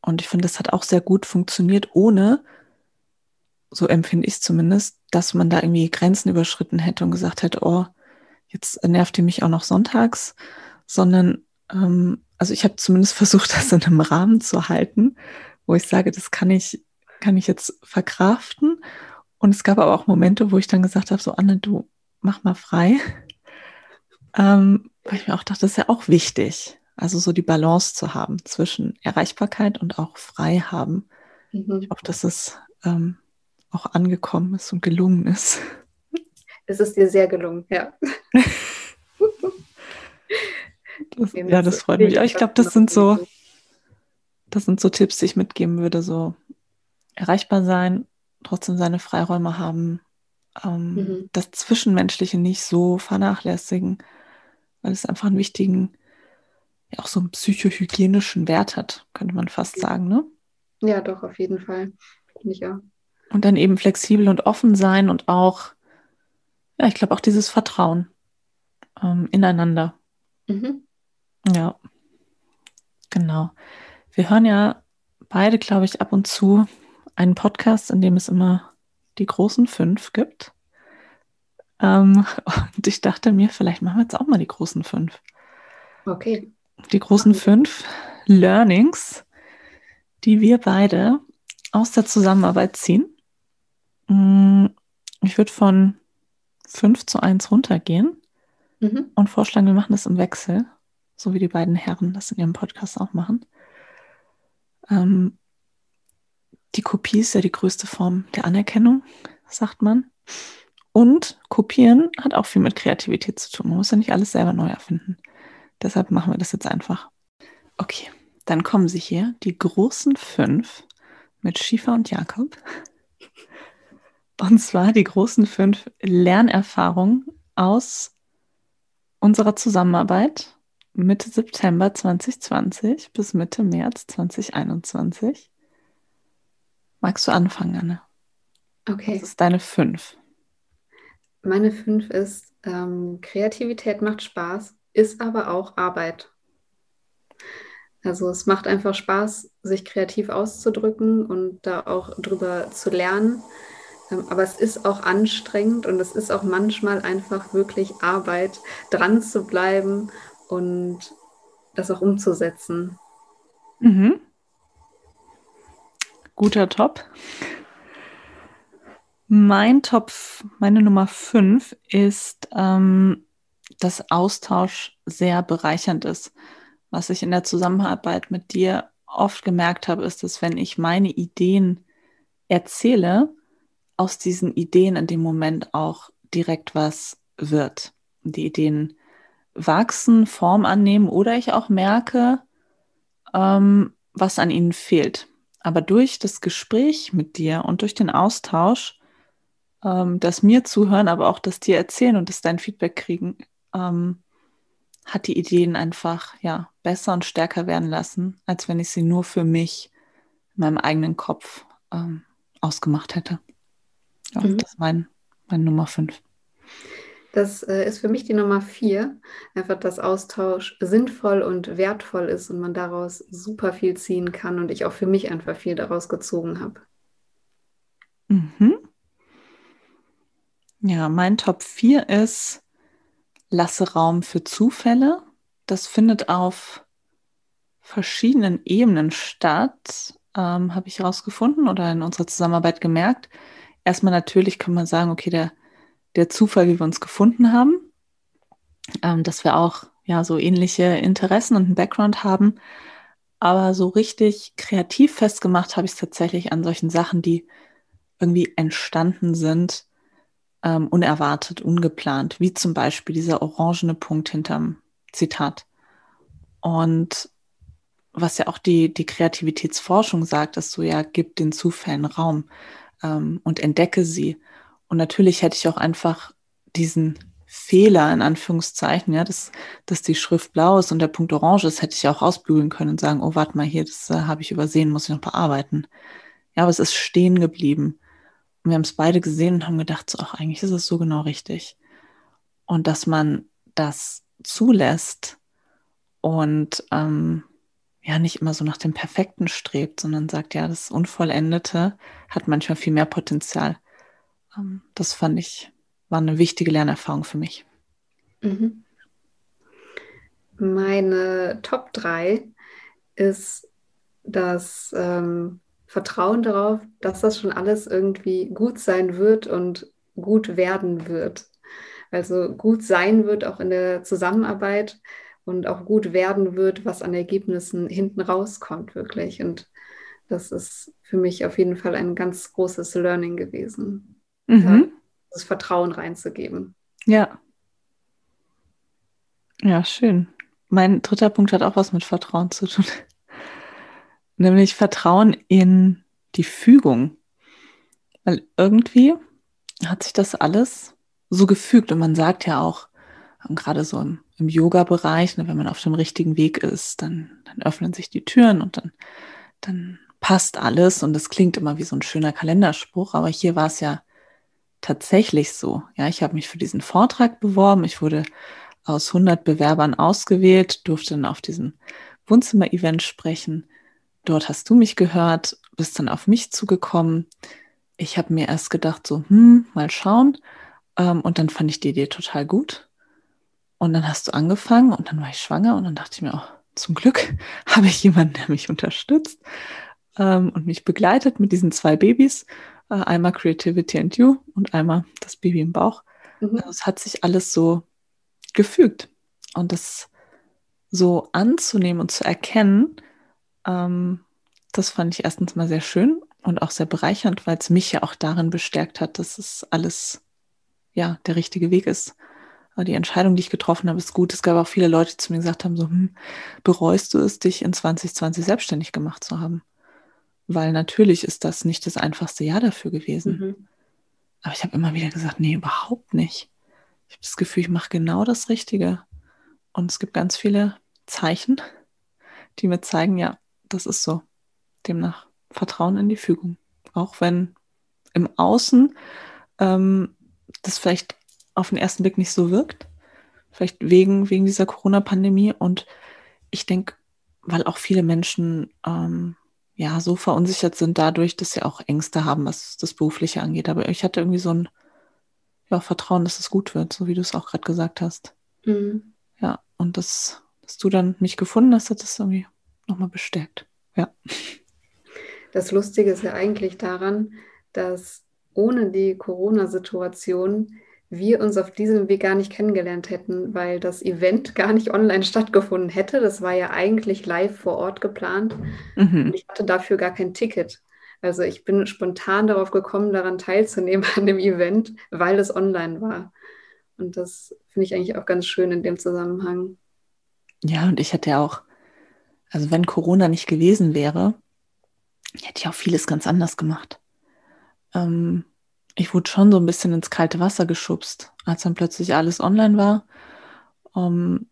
Und ich finde, das hat auch sehr gut funktioniert, ohne, so empfinde ich es zumindest, dass man da irgendwie Grenzen überschritten hätte und gesagt hätte, oh, jetzt nervt ihr mich auch noch sonntags, sondern ähm, also ich habe zumindest versucht, das in einem Rahmen zu halten, wo ich sage, das kann ich, kann ich jetzt verkraften. Und es gab aber auch Momente, wo ich dann gesagt habe, so Anne, du mach mal frei. Ähm, weil ich mir auch dachte, das ist ja auch wichtig. Also so die Balance zu haben zwischen Erreichbarkeit und auch frei haben. Mhm. Ich hoffe, dass es ähm, auch angekommen ist und gelungen ist. Es ist dir sehr gelungen, ja. das, ja, das freut mich. ich glaube, das sind so, das sind so Tipps, die ich mitgeben würde. So erreichbar sein, trotzdem seine Freiräume haben, ähm, mhm. das Zwischenmenschliche nicht so vernachlässigen, weil es einfach einen wichtigen, ja auch so einen psychohygienischen Wert hat, könnte man fast sagen, ne? Ja, doch, auf jeden Fall. Finde ich auch. Und dann eben flexibel und offen sein und auch, ja, ich glaube auch dieses Vertrauen ähm, ineinander. Mhm. Ja, genau. Wir hören ja beide, glaube ich, ab und zu einen Podcast, in dem es immer die großen fünf gibt. Ähm, und ich dachte mir, vielleicht machen wir jetzt auch mal die großen fünf. Okay. Die großen fünf Learnings, die wir beide aus der Zusammenarbeit ziehen. Mm, ich würde von fünf zu eins runtergehen mhm. und vorschlagen, wir machen das im Wechsel, so wie die beiden Herren das in ihrem Podcast auch machen. Ähm, die Kopie ist ja die größte Form der Anerkennung, sagt man. Und kopieren hat auch viel mit Kreativität zu tun. Man muss ja nicht alles selber neu erfinden. Deshalb machen wir das jetzt einfach. Okay, dann kommen sie hier, die großen fünf mit Schiefer und Jakob. Und zwar die großen fünf Lernerfahrungen aus unserer Zusammenarbeit Mitte September 2020 bis Mitte März 2021. Magst du anfangen, Anne? Okay. Das ist deine fünf. Meine fünf ist, ähm, Kreativität macht Spaß, ist aber auch Arbeit. Also es macht einfach Spaß, sich kreativ auszudrücken und da auch drüber zu lernen. Ähm, aber es ist auch anstrengend und es ist auch manchmal einfach wirklich Arbeit, dran zu bleiben und das auch umzusetzen. Mhm. Guter Top. Mein Top, meine Nummer 5 ist, ähm, dass Austausch sehr bereichernd ist. Was ich in der Zusammenarbeit mit dir oft gemerkt habe, ist, dass wenn ich meine Ideen erzähle, aus diesen Ideen in dem Moment auch direkt was wird. Die Ideen wachsen, Form annehmen oder ich auch merke, ähm, was an ihnen fehlt. Aber durch das Gespräch mit dir und durch den Austausch, ähm, das mir zuhören, aber auch das dir erzählen und das dein Feedback kriegen, ähm, hat die Ideen einfach ja besser und stärker werden lassen, als wenn ich sie nur für mich in meinem eigenen Kopf ähm, ausgemacht hätte. Ja, mhm. das ist mein, mein Nummer fünf. Das äh, ist für mich die Nummer vier. Einfach, dass Austausch sinnvoll und wertvoll ist und man daraus super viel ziehen kann und ich auch für mich einfach viel daraus gezogen habe. Mhm. Ja, mein Top 4 ist, lasse Raum für Zufälle. Das findet auf verschiedenen Ebenen statt, ähm, habe ich herausgefunden oder in unserer Zusammenarbeit gemerkt. Erstmal natürlich kann man sagen, okay, der der Zufall, wie wir uns gefunden haben, ähm, dass wir auch ja so ähnliche Interessen und einen Background haben. Aber so richtig kreativ festgemacht habe ich es tatsächlich an solchen Sachen, die irgendwie entstanden sind, ähm, unerwartet, ungeplant, wie zum Beispiel dieser orangene Punkt hinterm Zitat. Und was ja auch die, die Kreativitätsforschung sagt, ist so, ja, gibt den Zufällen Raum. ähm, und entdecke sie. Und natürlich hätte ich auch einfach diesen Fehler in Anführungszeichen, ja, dass, dass die Schrift blau ist und der Punkt orange ist, hätte ich auch ausbügeln können und sagen, oh, warte mal hier, das äh, habe ich übersehen, muss ich noch bearbeiten. Ja, aber es ist stehen geblieben. Und wir haben es beide gesehen und haben gedacht, so, ach, eigentlich ist es so genau richtig. Und dass man das zulässt und ähm, ja nicht immer so nach dem Perfekten strebt, sondern sagt, ja, das Unvollendete hat manchmal viel mehr Potenzial. Ähm, das fand ich war eine wichtige Lernerfahrung für mich. Mhm. Meine Top 3 ist das ähm, Vertrauen darauf, dass das schon alles irgendwie gut sein wird und gut werden wird. Also gut sein wird auch in der Zusammenarbeit und auch gut werden wird, was an Ergebnissen hinten rauskommt, wirklich. Und das ist für mich auf jeden Fall ein ganz großes Learning gewesen. Mhm das Vertrauen reinzugeben. Ja. Ja, schön. Mein dritter Punkt hat auch was mit Vertrauen zu tun. Nämlich Vertrauen in die Fügung. Weil irgendwie hat sich das alles so gefügt. Und man sagt ja auch, gerade so im, im Yoga-Bereich, ne, wenn man auf dem richtigen Weg ist, dann, dann öffnen sich die Türen und dann, dann passt alles. Und das klingt immer wie so ein schöner Kalenderspruch. Aber hier war es ja tatsächlich so. Ja, ich habe mich für diesen Vortrag beworben. Ich wurde aus 100 Bewerbern ausgewählt, durfte dann auf diesem Wohnzimmer-Event sprechen. Dort hast du mich gehört, bist dann auf mich zugekommen. Ich habe mir erst gedacht, so, hm, mal schauen. Ähm, und dann fand ich die Idee total gut. Und dann hast du angefangen und dann war ich schwanger und dann dachte ich mir auch, zum Glück habe ich jemanden, der mich unterstützt ähm, und mich begleitet mit diesen zwei Babys. Äh, einmal Creativity and You und einmal das Baby im Bauch. Mhm. Also es hat sich alles so gefügt. Und das so anzunehmen und zu erkennen, ähm, das fand ich erstens mal sehr schön und auch sehr bereichernd, weil es mich ja auch darin bestärkt hat, dass es alles ja der richtige Weg ist. Aber die Entscheidung, die ich getroffen habe, ist gut. Es gab auch viele Leute, die zu mir gesagt haben: so, hm, bereust du es, dich in 2020 selbstständig gemacht zu haben? weil natürlich ist das nicht das einfachste Jahr dafür gewesen. Mhm. Aber ich habe immer wieder gesagt, nee, überhaupt nicht. Ich habe das Gefühl, ich mache genau das Richtige. Und es gibt ganz viele Zeichen, die mir zeigen, ja, das ist so. Demnach Vertrauen in die Fügung. Auch wenn im Außen ähm, das vielleicht auf den ersten Blick nicht so wirkt. Vielleicht wegen, wegen dieser Corona-Pandemie. Und ich denke, weil auch viele Menschen ähm, ja, so verunsichert sind dadurch, dass sie auch Ängste haben, was das Berufliche angeht. Aber ich hatte irgendwie so ein ja, Vertrauen, dass es gut wird, so wie du es auch gerade gesagt hast. Mhm. Ja, und das, dass du dann mich gefunden hast, hat das irgendwie nochmal bestärkt. Ja. Das Lustige ist ja eigentlich daran, dass ohne die Corona-Situation wir uns auf diesem Weg gar nicht kennengelernt hätten, weil das Event gar nicht online stattgefunden hätte. Das war ja eigentlich live vor Ort geplant. Mhm. Und ich hatte dafür gar kein Ticket. Also ich bin spontan darauf gekommen, daran teilzunehmen an dem Event, weil es online war. Und das finde ich eigentlich auch ganz schön in dem Zusammenhang. Ja, und ich hätte ja auch, also wenn Corona nicht gewesen wäre, hätte ich auch vieles ganz anders gemacht. Ähm, ich wurde schon so ein bisschen ins kalte Wasser geschubst, als dann plötzlich alles online war. Ähm,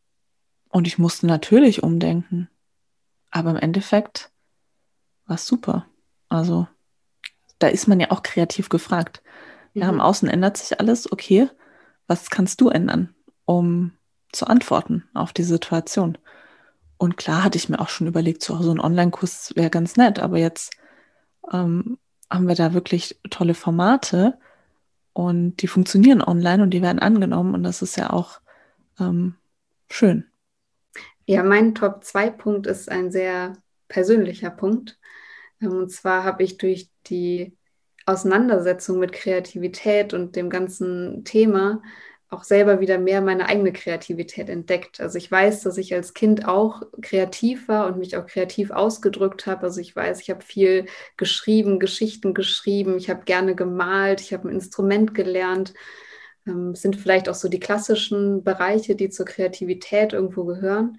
und ich musste natürlich umdenken. Aber im Endeffekt war es super. Also da ist man ja auch kreativ gefragt. Ja, mhm. im Außen ändert sich alles. Okay, was kannst du ändern, um zu antworten auf die Situation? Und klar hatte ich mir auch schon überlegt, so, ein Online-Kurs wäre ganz nett, aber jetzt ähm, haben wir da wirklich tolle Formate und die funktionieren online und die werden angenommen und das ist ja auch ähm, schön. Ja, mein Top-2-Punkt ist ein sehr persönlicher Punkt. Ähm, und zwar habe ich durch die Auseinandersetzung mit Kreativität und dem ganzen Thema auch selber wieder mehr meine eigene Kreativität entdeckt. Also ich weiß, dass ich als Kind auch kreativ war und mich auch kreativ ausgedrückt habe. Also ich weiß, ich habe viel geschrieben, Geschichten geschrieben, ich habe gerne gemalt, ich habe ein Instrument gelernt. Ähm, sind vielleicht auch so die klassischen Bereiche, die zur Kreativität irgendwo gehören.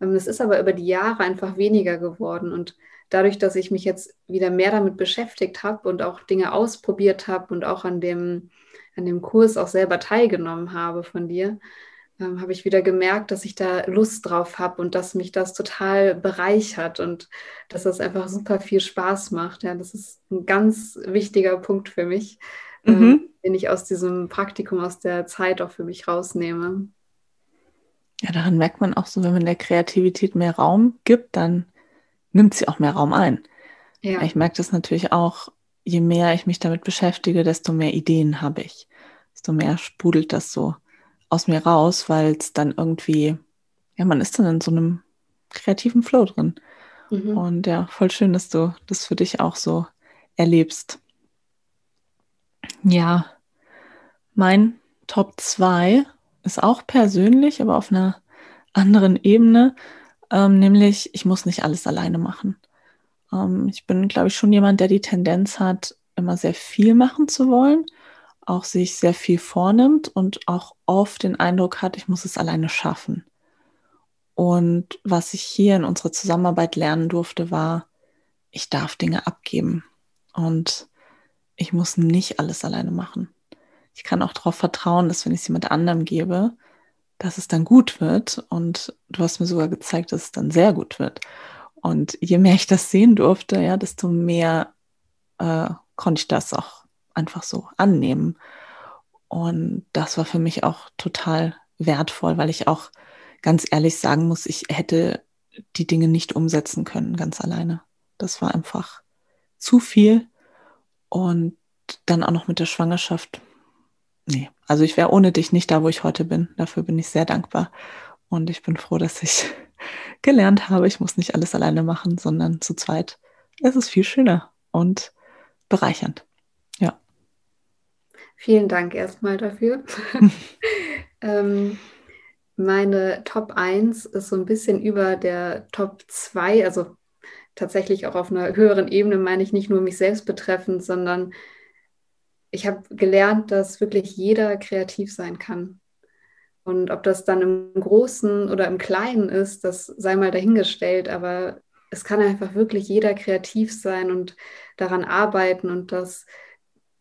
Ähm, es ist aber über die Jahre einfach weniger geworden und dadurch, dass ich mich jetzt wieder mehr damit beschäftigt habe und auch Dinge ausprobiert habe und auch an dem, an dem Kurs auch selber teilgenommen habe von dir, ähm, habe ich wieder gemerkt, dass ich da Lust drauf habe und dass mich das total bereichert und dass das einfach super viel Spaß macht. Ja, das ist ein ganz wichtiger Punkt für mich, ähm, mhm. den ich aus diesem Praktikum, aus der Zeit auch für mich rausnehme. Ja, daran merkt man auch so, wenn man der Kreativität mehr Raum gibt, dann nimmt sie auch mehr Raum ein. Ja. Ich merke das natürlich auch, je mehr ich mich damit beschäftige, desto mehr Ideen habe ich. Desto mehr sprudelt das so aus mir raus, weil es dann irgendwie, ja, man ist dann in so einem kreativen Flow drin. Mhm. Und ja, voll schön, dass du das für dich auch so erlebst. Ja, mein Top 2 ist auch persönlich, aber auf einer anderen Ebene, ähm, nämlich ich muss nicht alles alleine machen. Ähm, ich bin, glaube ich, schon jemand, der die Tendenz hat, immer sehr viel machen zu wollen auch sich sehr viel vornimmt und auch oft den Eindruck hat, ich muss es alleine schaffen. Und was ich hier in unserer Zusammenarbeit lernen durfte, war, ich darf Dinge abgeben und ich muss nicht alles alleine machen. Ich kann auch darauf vertrauen, dass wenn ich es jemand anderem gebe, dass es dann gut wird. Und du hast mir sogar gezeigt, dass es dann sehr gut wird. Und je mehr ich das sehen durfte, ja, desto mehr äh, konnte ich das auch einfach so annehmen. Und das war für mich auch total wertvoll, weil ich auch ganz ehrlich sagen muss, ich hätte die Dinge nicht umsetzen können, ganz alleine. Das war einfach zu viel. Und dann auch noch mit der Schwangerschaft. Nee, also ich wäre ohne dich nicht da, wo ich heute bin. Dafür bin ich sehr dankbar. Und ich bin froh, dass ich gelernt habe, ich muss nicht alles alleine machen, sondern zu zweit. Es ist viel schöner und bereichernd. Vielen Dank erstmal dafür. ähm, meine Top 1 ist so ein bisschen über der Top 2, also tatsächlich auch auf einer höheren Ebene, meine ich nicht nur mich selbst betreffend, sondern ich habe gelernt, dass wirklich jeder kreativ sein kann. Und ob das dann im Großen oder im Kleinen ist, das sei mal dahingestellt, aber es kann einfach wirklich jeder kreativ sein und daran arbeiten und das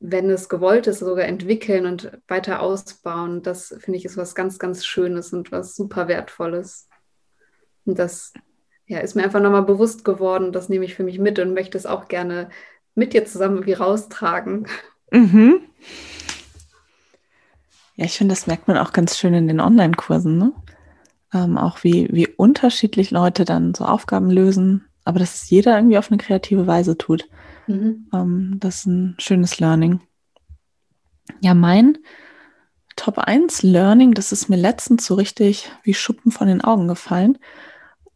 wenn es gewollt ist, sogar entwickeln und weiter ausbauen. Das finde ich ist was ganz, ganz Schönes und was super Wertvolles. Und das ja, ist mir einfach nochmal bewusst geworden. Das nehme ich für mich mit und möchte es auch gerne mit dir zusammen irgendwie raustragen. Mhm. Ja, ich finde, das merkt man auch ganz schön in den Online-Kursen, ne? Ähm, auch wie, wie unterschiedlich Leute dann so Aufgaben lösen, aber dass es jeder irgendwie auf eine kreative Weise tut. Mhm. Ähm, das ist ein schönes Learning. Ja, mein Top 1 Learning, das ist mir letztens so richtig wie Schuppen von den Augen gefallen.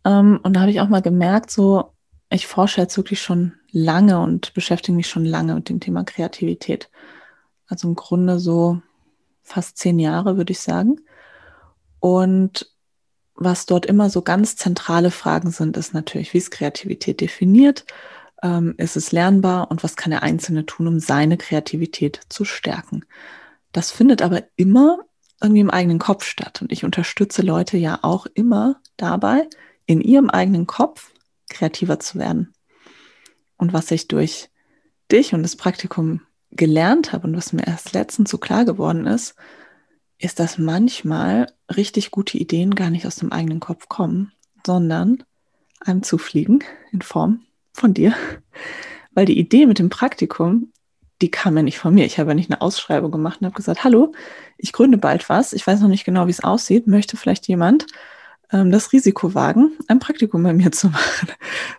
Ähm, und da habe ich auch mal gemerkt, so, ich forsche jetzt wirklich schon lange und beschäftige mich schon lange mit dem Thema Kreativität. Also im Grunde so fast zehn Jahre, würde ich sagen. Und was dort immer so ganz zentrale Fragen sind, ist natürlich, wie ist Kreativität definiert? ähm, ist es lernbar und was kann der Einzelne tun, um seine Kreativität zu stärken. Das findet aber immer irgendwie im eigenen Kopf statt und ich unterstütze Leute ja auch immer dabei, in ihrem eigenen Kopf kreativer zu werden. Und was ich durch dich und das Praktikum gelernt habe und was mir erst letztens so klar geworden ist, ist, dass manchmal richtig gute Ideen gar nicht aus dem eigenen Kopf kommen, sondern einem zufliegen in Form von dir, weil die Idee mit dem Praktikum, die kam ja nicht von mir. Ich habe ja nicht eine Ausschreibung gemacht und habe gesagt, hallo, ich gründe bald was. Ich weiß noch nicht genau, wie es aussieht. Möchte vielleicht jemand ähm, das Risiko wagen, ein Praktikum bei mir zu machen,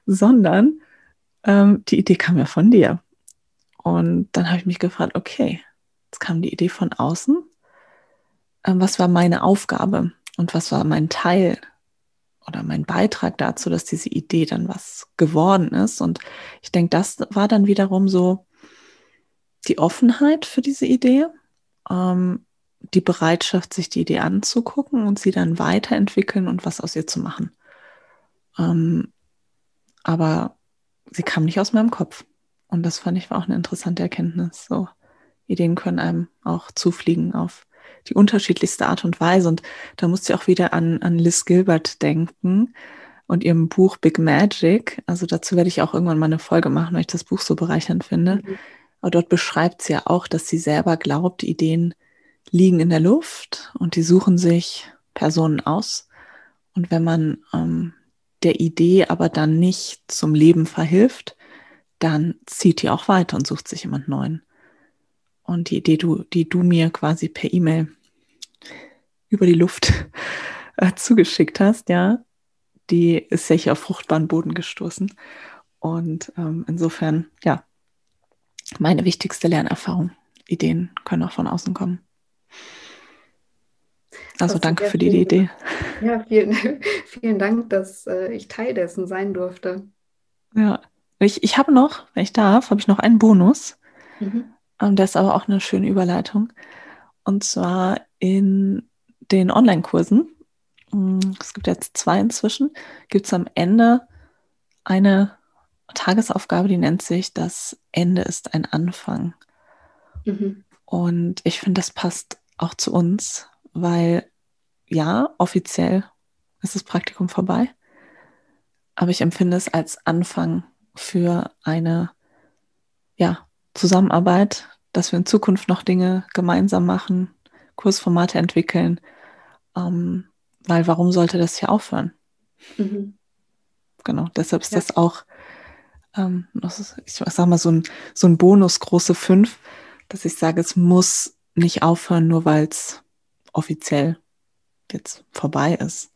sondern ähm, die Idee kam ja von dir. Und dann habe ich mich gefragt, okay, jetzt kam die Idee von außen. Ähm, was war meine Aufgabe und was war mein Teil oder mein Beitrag dazu, dass diese Idee dann was geworden ist. Und ich denke, das war dann wiederum so die Offenheit für diese Idee, ähm, die Bereitschaft, sich die Idee anzugucken und sie dann weiterentwickeln und was aus ihr zu machen. Ähm, aber sie kam nicht aus meinem Kopf. Und das fand ich war auch eine interessante Erkenntnis. So, Ideen können einem auch zufliegen auf die unterschiedlichste Art und Weise. Und da musste ich auch wieder an, an Liz Gilbert denken, und ihrem Buch Big Magic. Also dazu werde ich auch irgendwann mal eine Folge machen, weil ich das Buch so bereichernd finde. Mhm. Aber dort beschreibt sie ja auch, dass sie selber glaubt, Ideen liegen in der Luft und die suchen sich Personen aus. Und wenn man ähm, der Idee aber dann nicht zum Leben verhilft, dann zieht die auch weiter und sucht sich jemand Neuen. Und die Idee, du, die du mir quasi per E-Mail über die Luft äh, zugeschickt hast, ja, die ist ja hier auf fruchtbaren Boden gestoßen. Und ähm, insofern, ja, meine wichtigste Lernerfahrung. Ideen können auch von außen kommen. Also danke für die, die Idee. Ja, vielen, vielen Dank, dass äh, ich Teil dessen sein durfte. Ja, ich, ich habe noch, wenn ich darf, habe ich noch einen Bonus. Mhm. Ähm, das ist aber auch eine schöne Überleitung. Und zwar in den Online-Kursen. Mm, es gibt jetzt zwei inzwischen. Gibt es am Ende eine Tagesaufgabe, die nennt sich Das Ende ist ein Anfang. Mhm. Und ich finde, das passt auch zu uns, weil ja, offiziell ist das Praktikum vorbei, aber ich empfinde es als Anfang für eine ja, Zusammenarbeit, dass wir in Zukunft noch Dinge gemeinsam machen, Kursformate entwickeln, ähm, weil warum sollte das hier aufhören? Mhm. Genau, deshalb ist ja. das auch, ähm, ich sag mal, so ein, so ein Bonus, große fünf, dass ich sage, es muss nicht aufhören, nur weil es offiziell jetzt vorbei ist,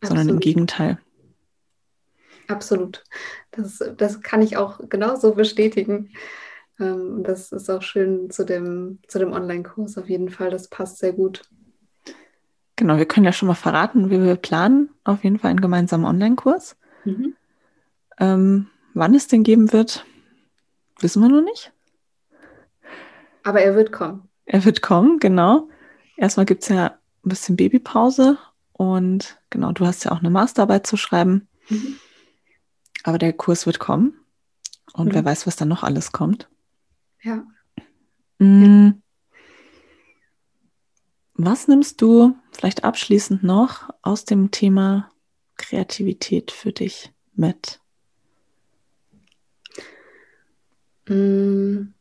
Absolut. sondern im Gegenteil. Absolut. Das, das kann ich auch genauso bestätigen. Ähm, das ist auch schön zu dem, zu dem Online-Kurs auf jeden Fall. Das passt sehr gut. Genau, wir können ja schon mal verraten, wie wir planen. Auf jeden Fall einen gemeinsamen Online-Kurs. Mhm. Ähm, wann es den geben wird, wissen wir noch nicht. Aber er wird kommen. Er wird kommen, genau. Erstmal gibt es ja ein bisschen Babypause und genau, du hast ja auch eine Masterarbeit zu schreiben. Mhm. Aber der Kurs wird kommen und mhm. wer weiß, was da noch alles kommt. Ja. Mhm. Was nimmst du vielleicht abschließend noch aus dem Thema Kreativität für dich mit? Mm.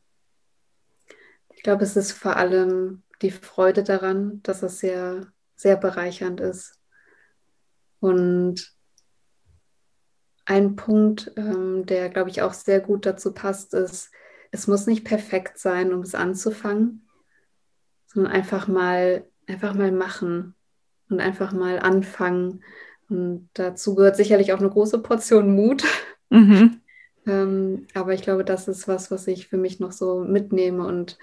Ich glaube, es ist vor allem die Freude daran, dass es sehr, sehr bereichernd ist. Und ein Punkt, ähm, der, glaube ich, auch sehr gut dazu passt, ist, es muss nicht perfekt sein, um es anzufangen, sondern einfach mal, einfach mal machen und einfach mal anfangen. Und dazu gehört sicherlich auch eine große Portion Mut. Mhm. ähm, aber ich glaube, das ist was, was ich für mich noch so mitnehme und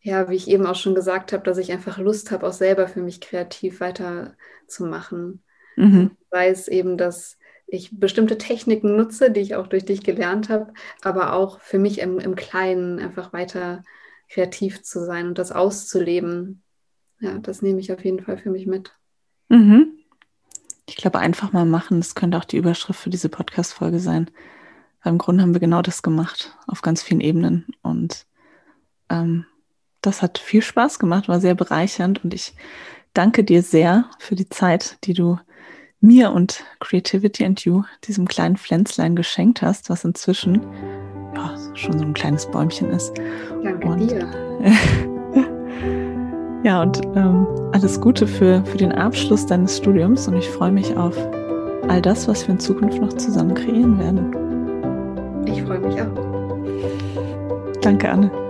ja, wie ich eben auch schon gesagt habe, dass ich einfach Lust habe, auch selber für mich kreativ weiterzumachen. Mhm. Sei es eben, dass ich bestimmte Techniken nutze, die ich auch durch dich gelernt habe, aber auch für mich im, im Kleinen einfach weiter kreativ zu sein und das auszuleben. Ja, das nehme ich auf jeden Fall für mich mit. Mhm. Ich glaube, einfach mal machen, das könnte auch die Überschrift für diese Podcast-Folge sein. Weil Im Grunde haben wir genau das gemacht, auf ganz vielen Ebenen. Und ähm, das hat viel Spaß gemacht, war sehr bereichernd und ich danke dir sehr für die Zeit, die du mir und Creativity and You, diesem kleinen Pflänzlein geschenkt hast, was inzwischen ja, schon so ein kleines Bäumchen ist. Danke und, dir. ja, und ähm, alles Gute für, für den Abschluss deines Studiums und ich freue mich auf all das, was wir in Zukunft noch zusammen kreieren werden. Ich freue mich auch. Danke, Anne.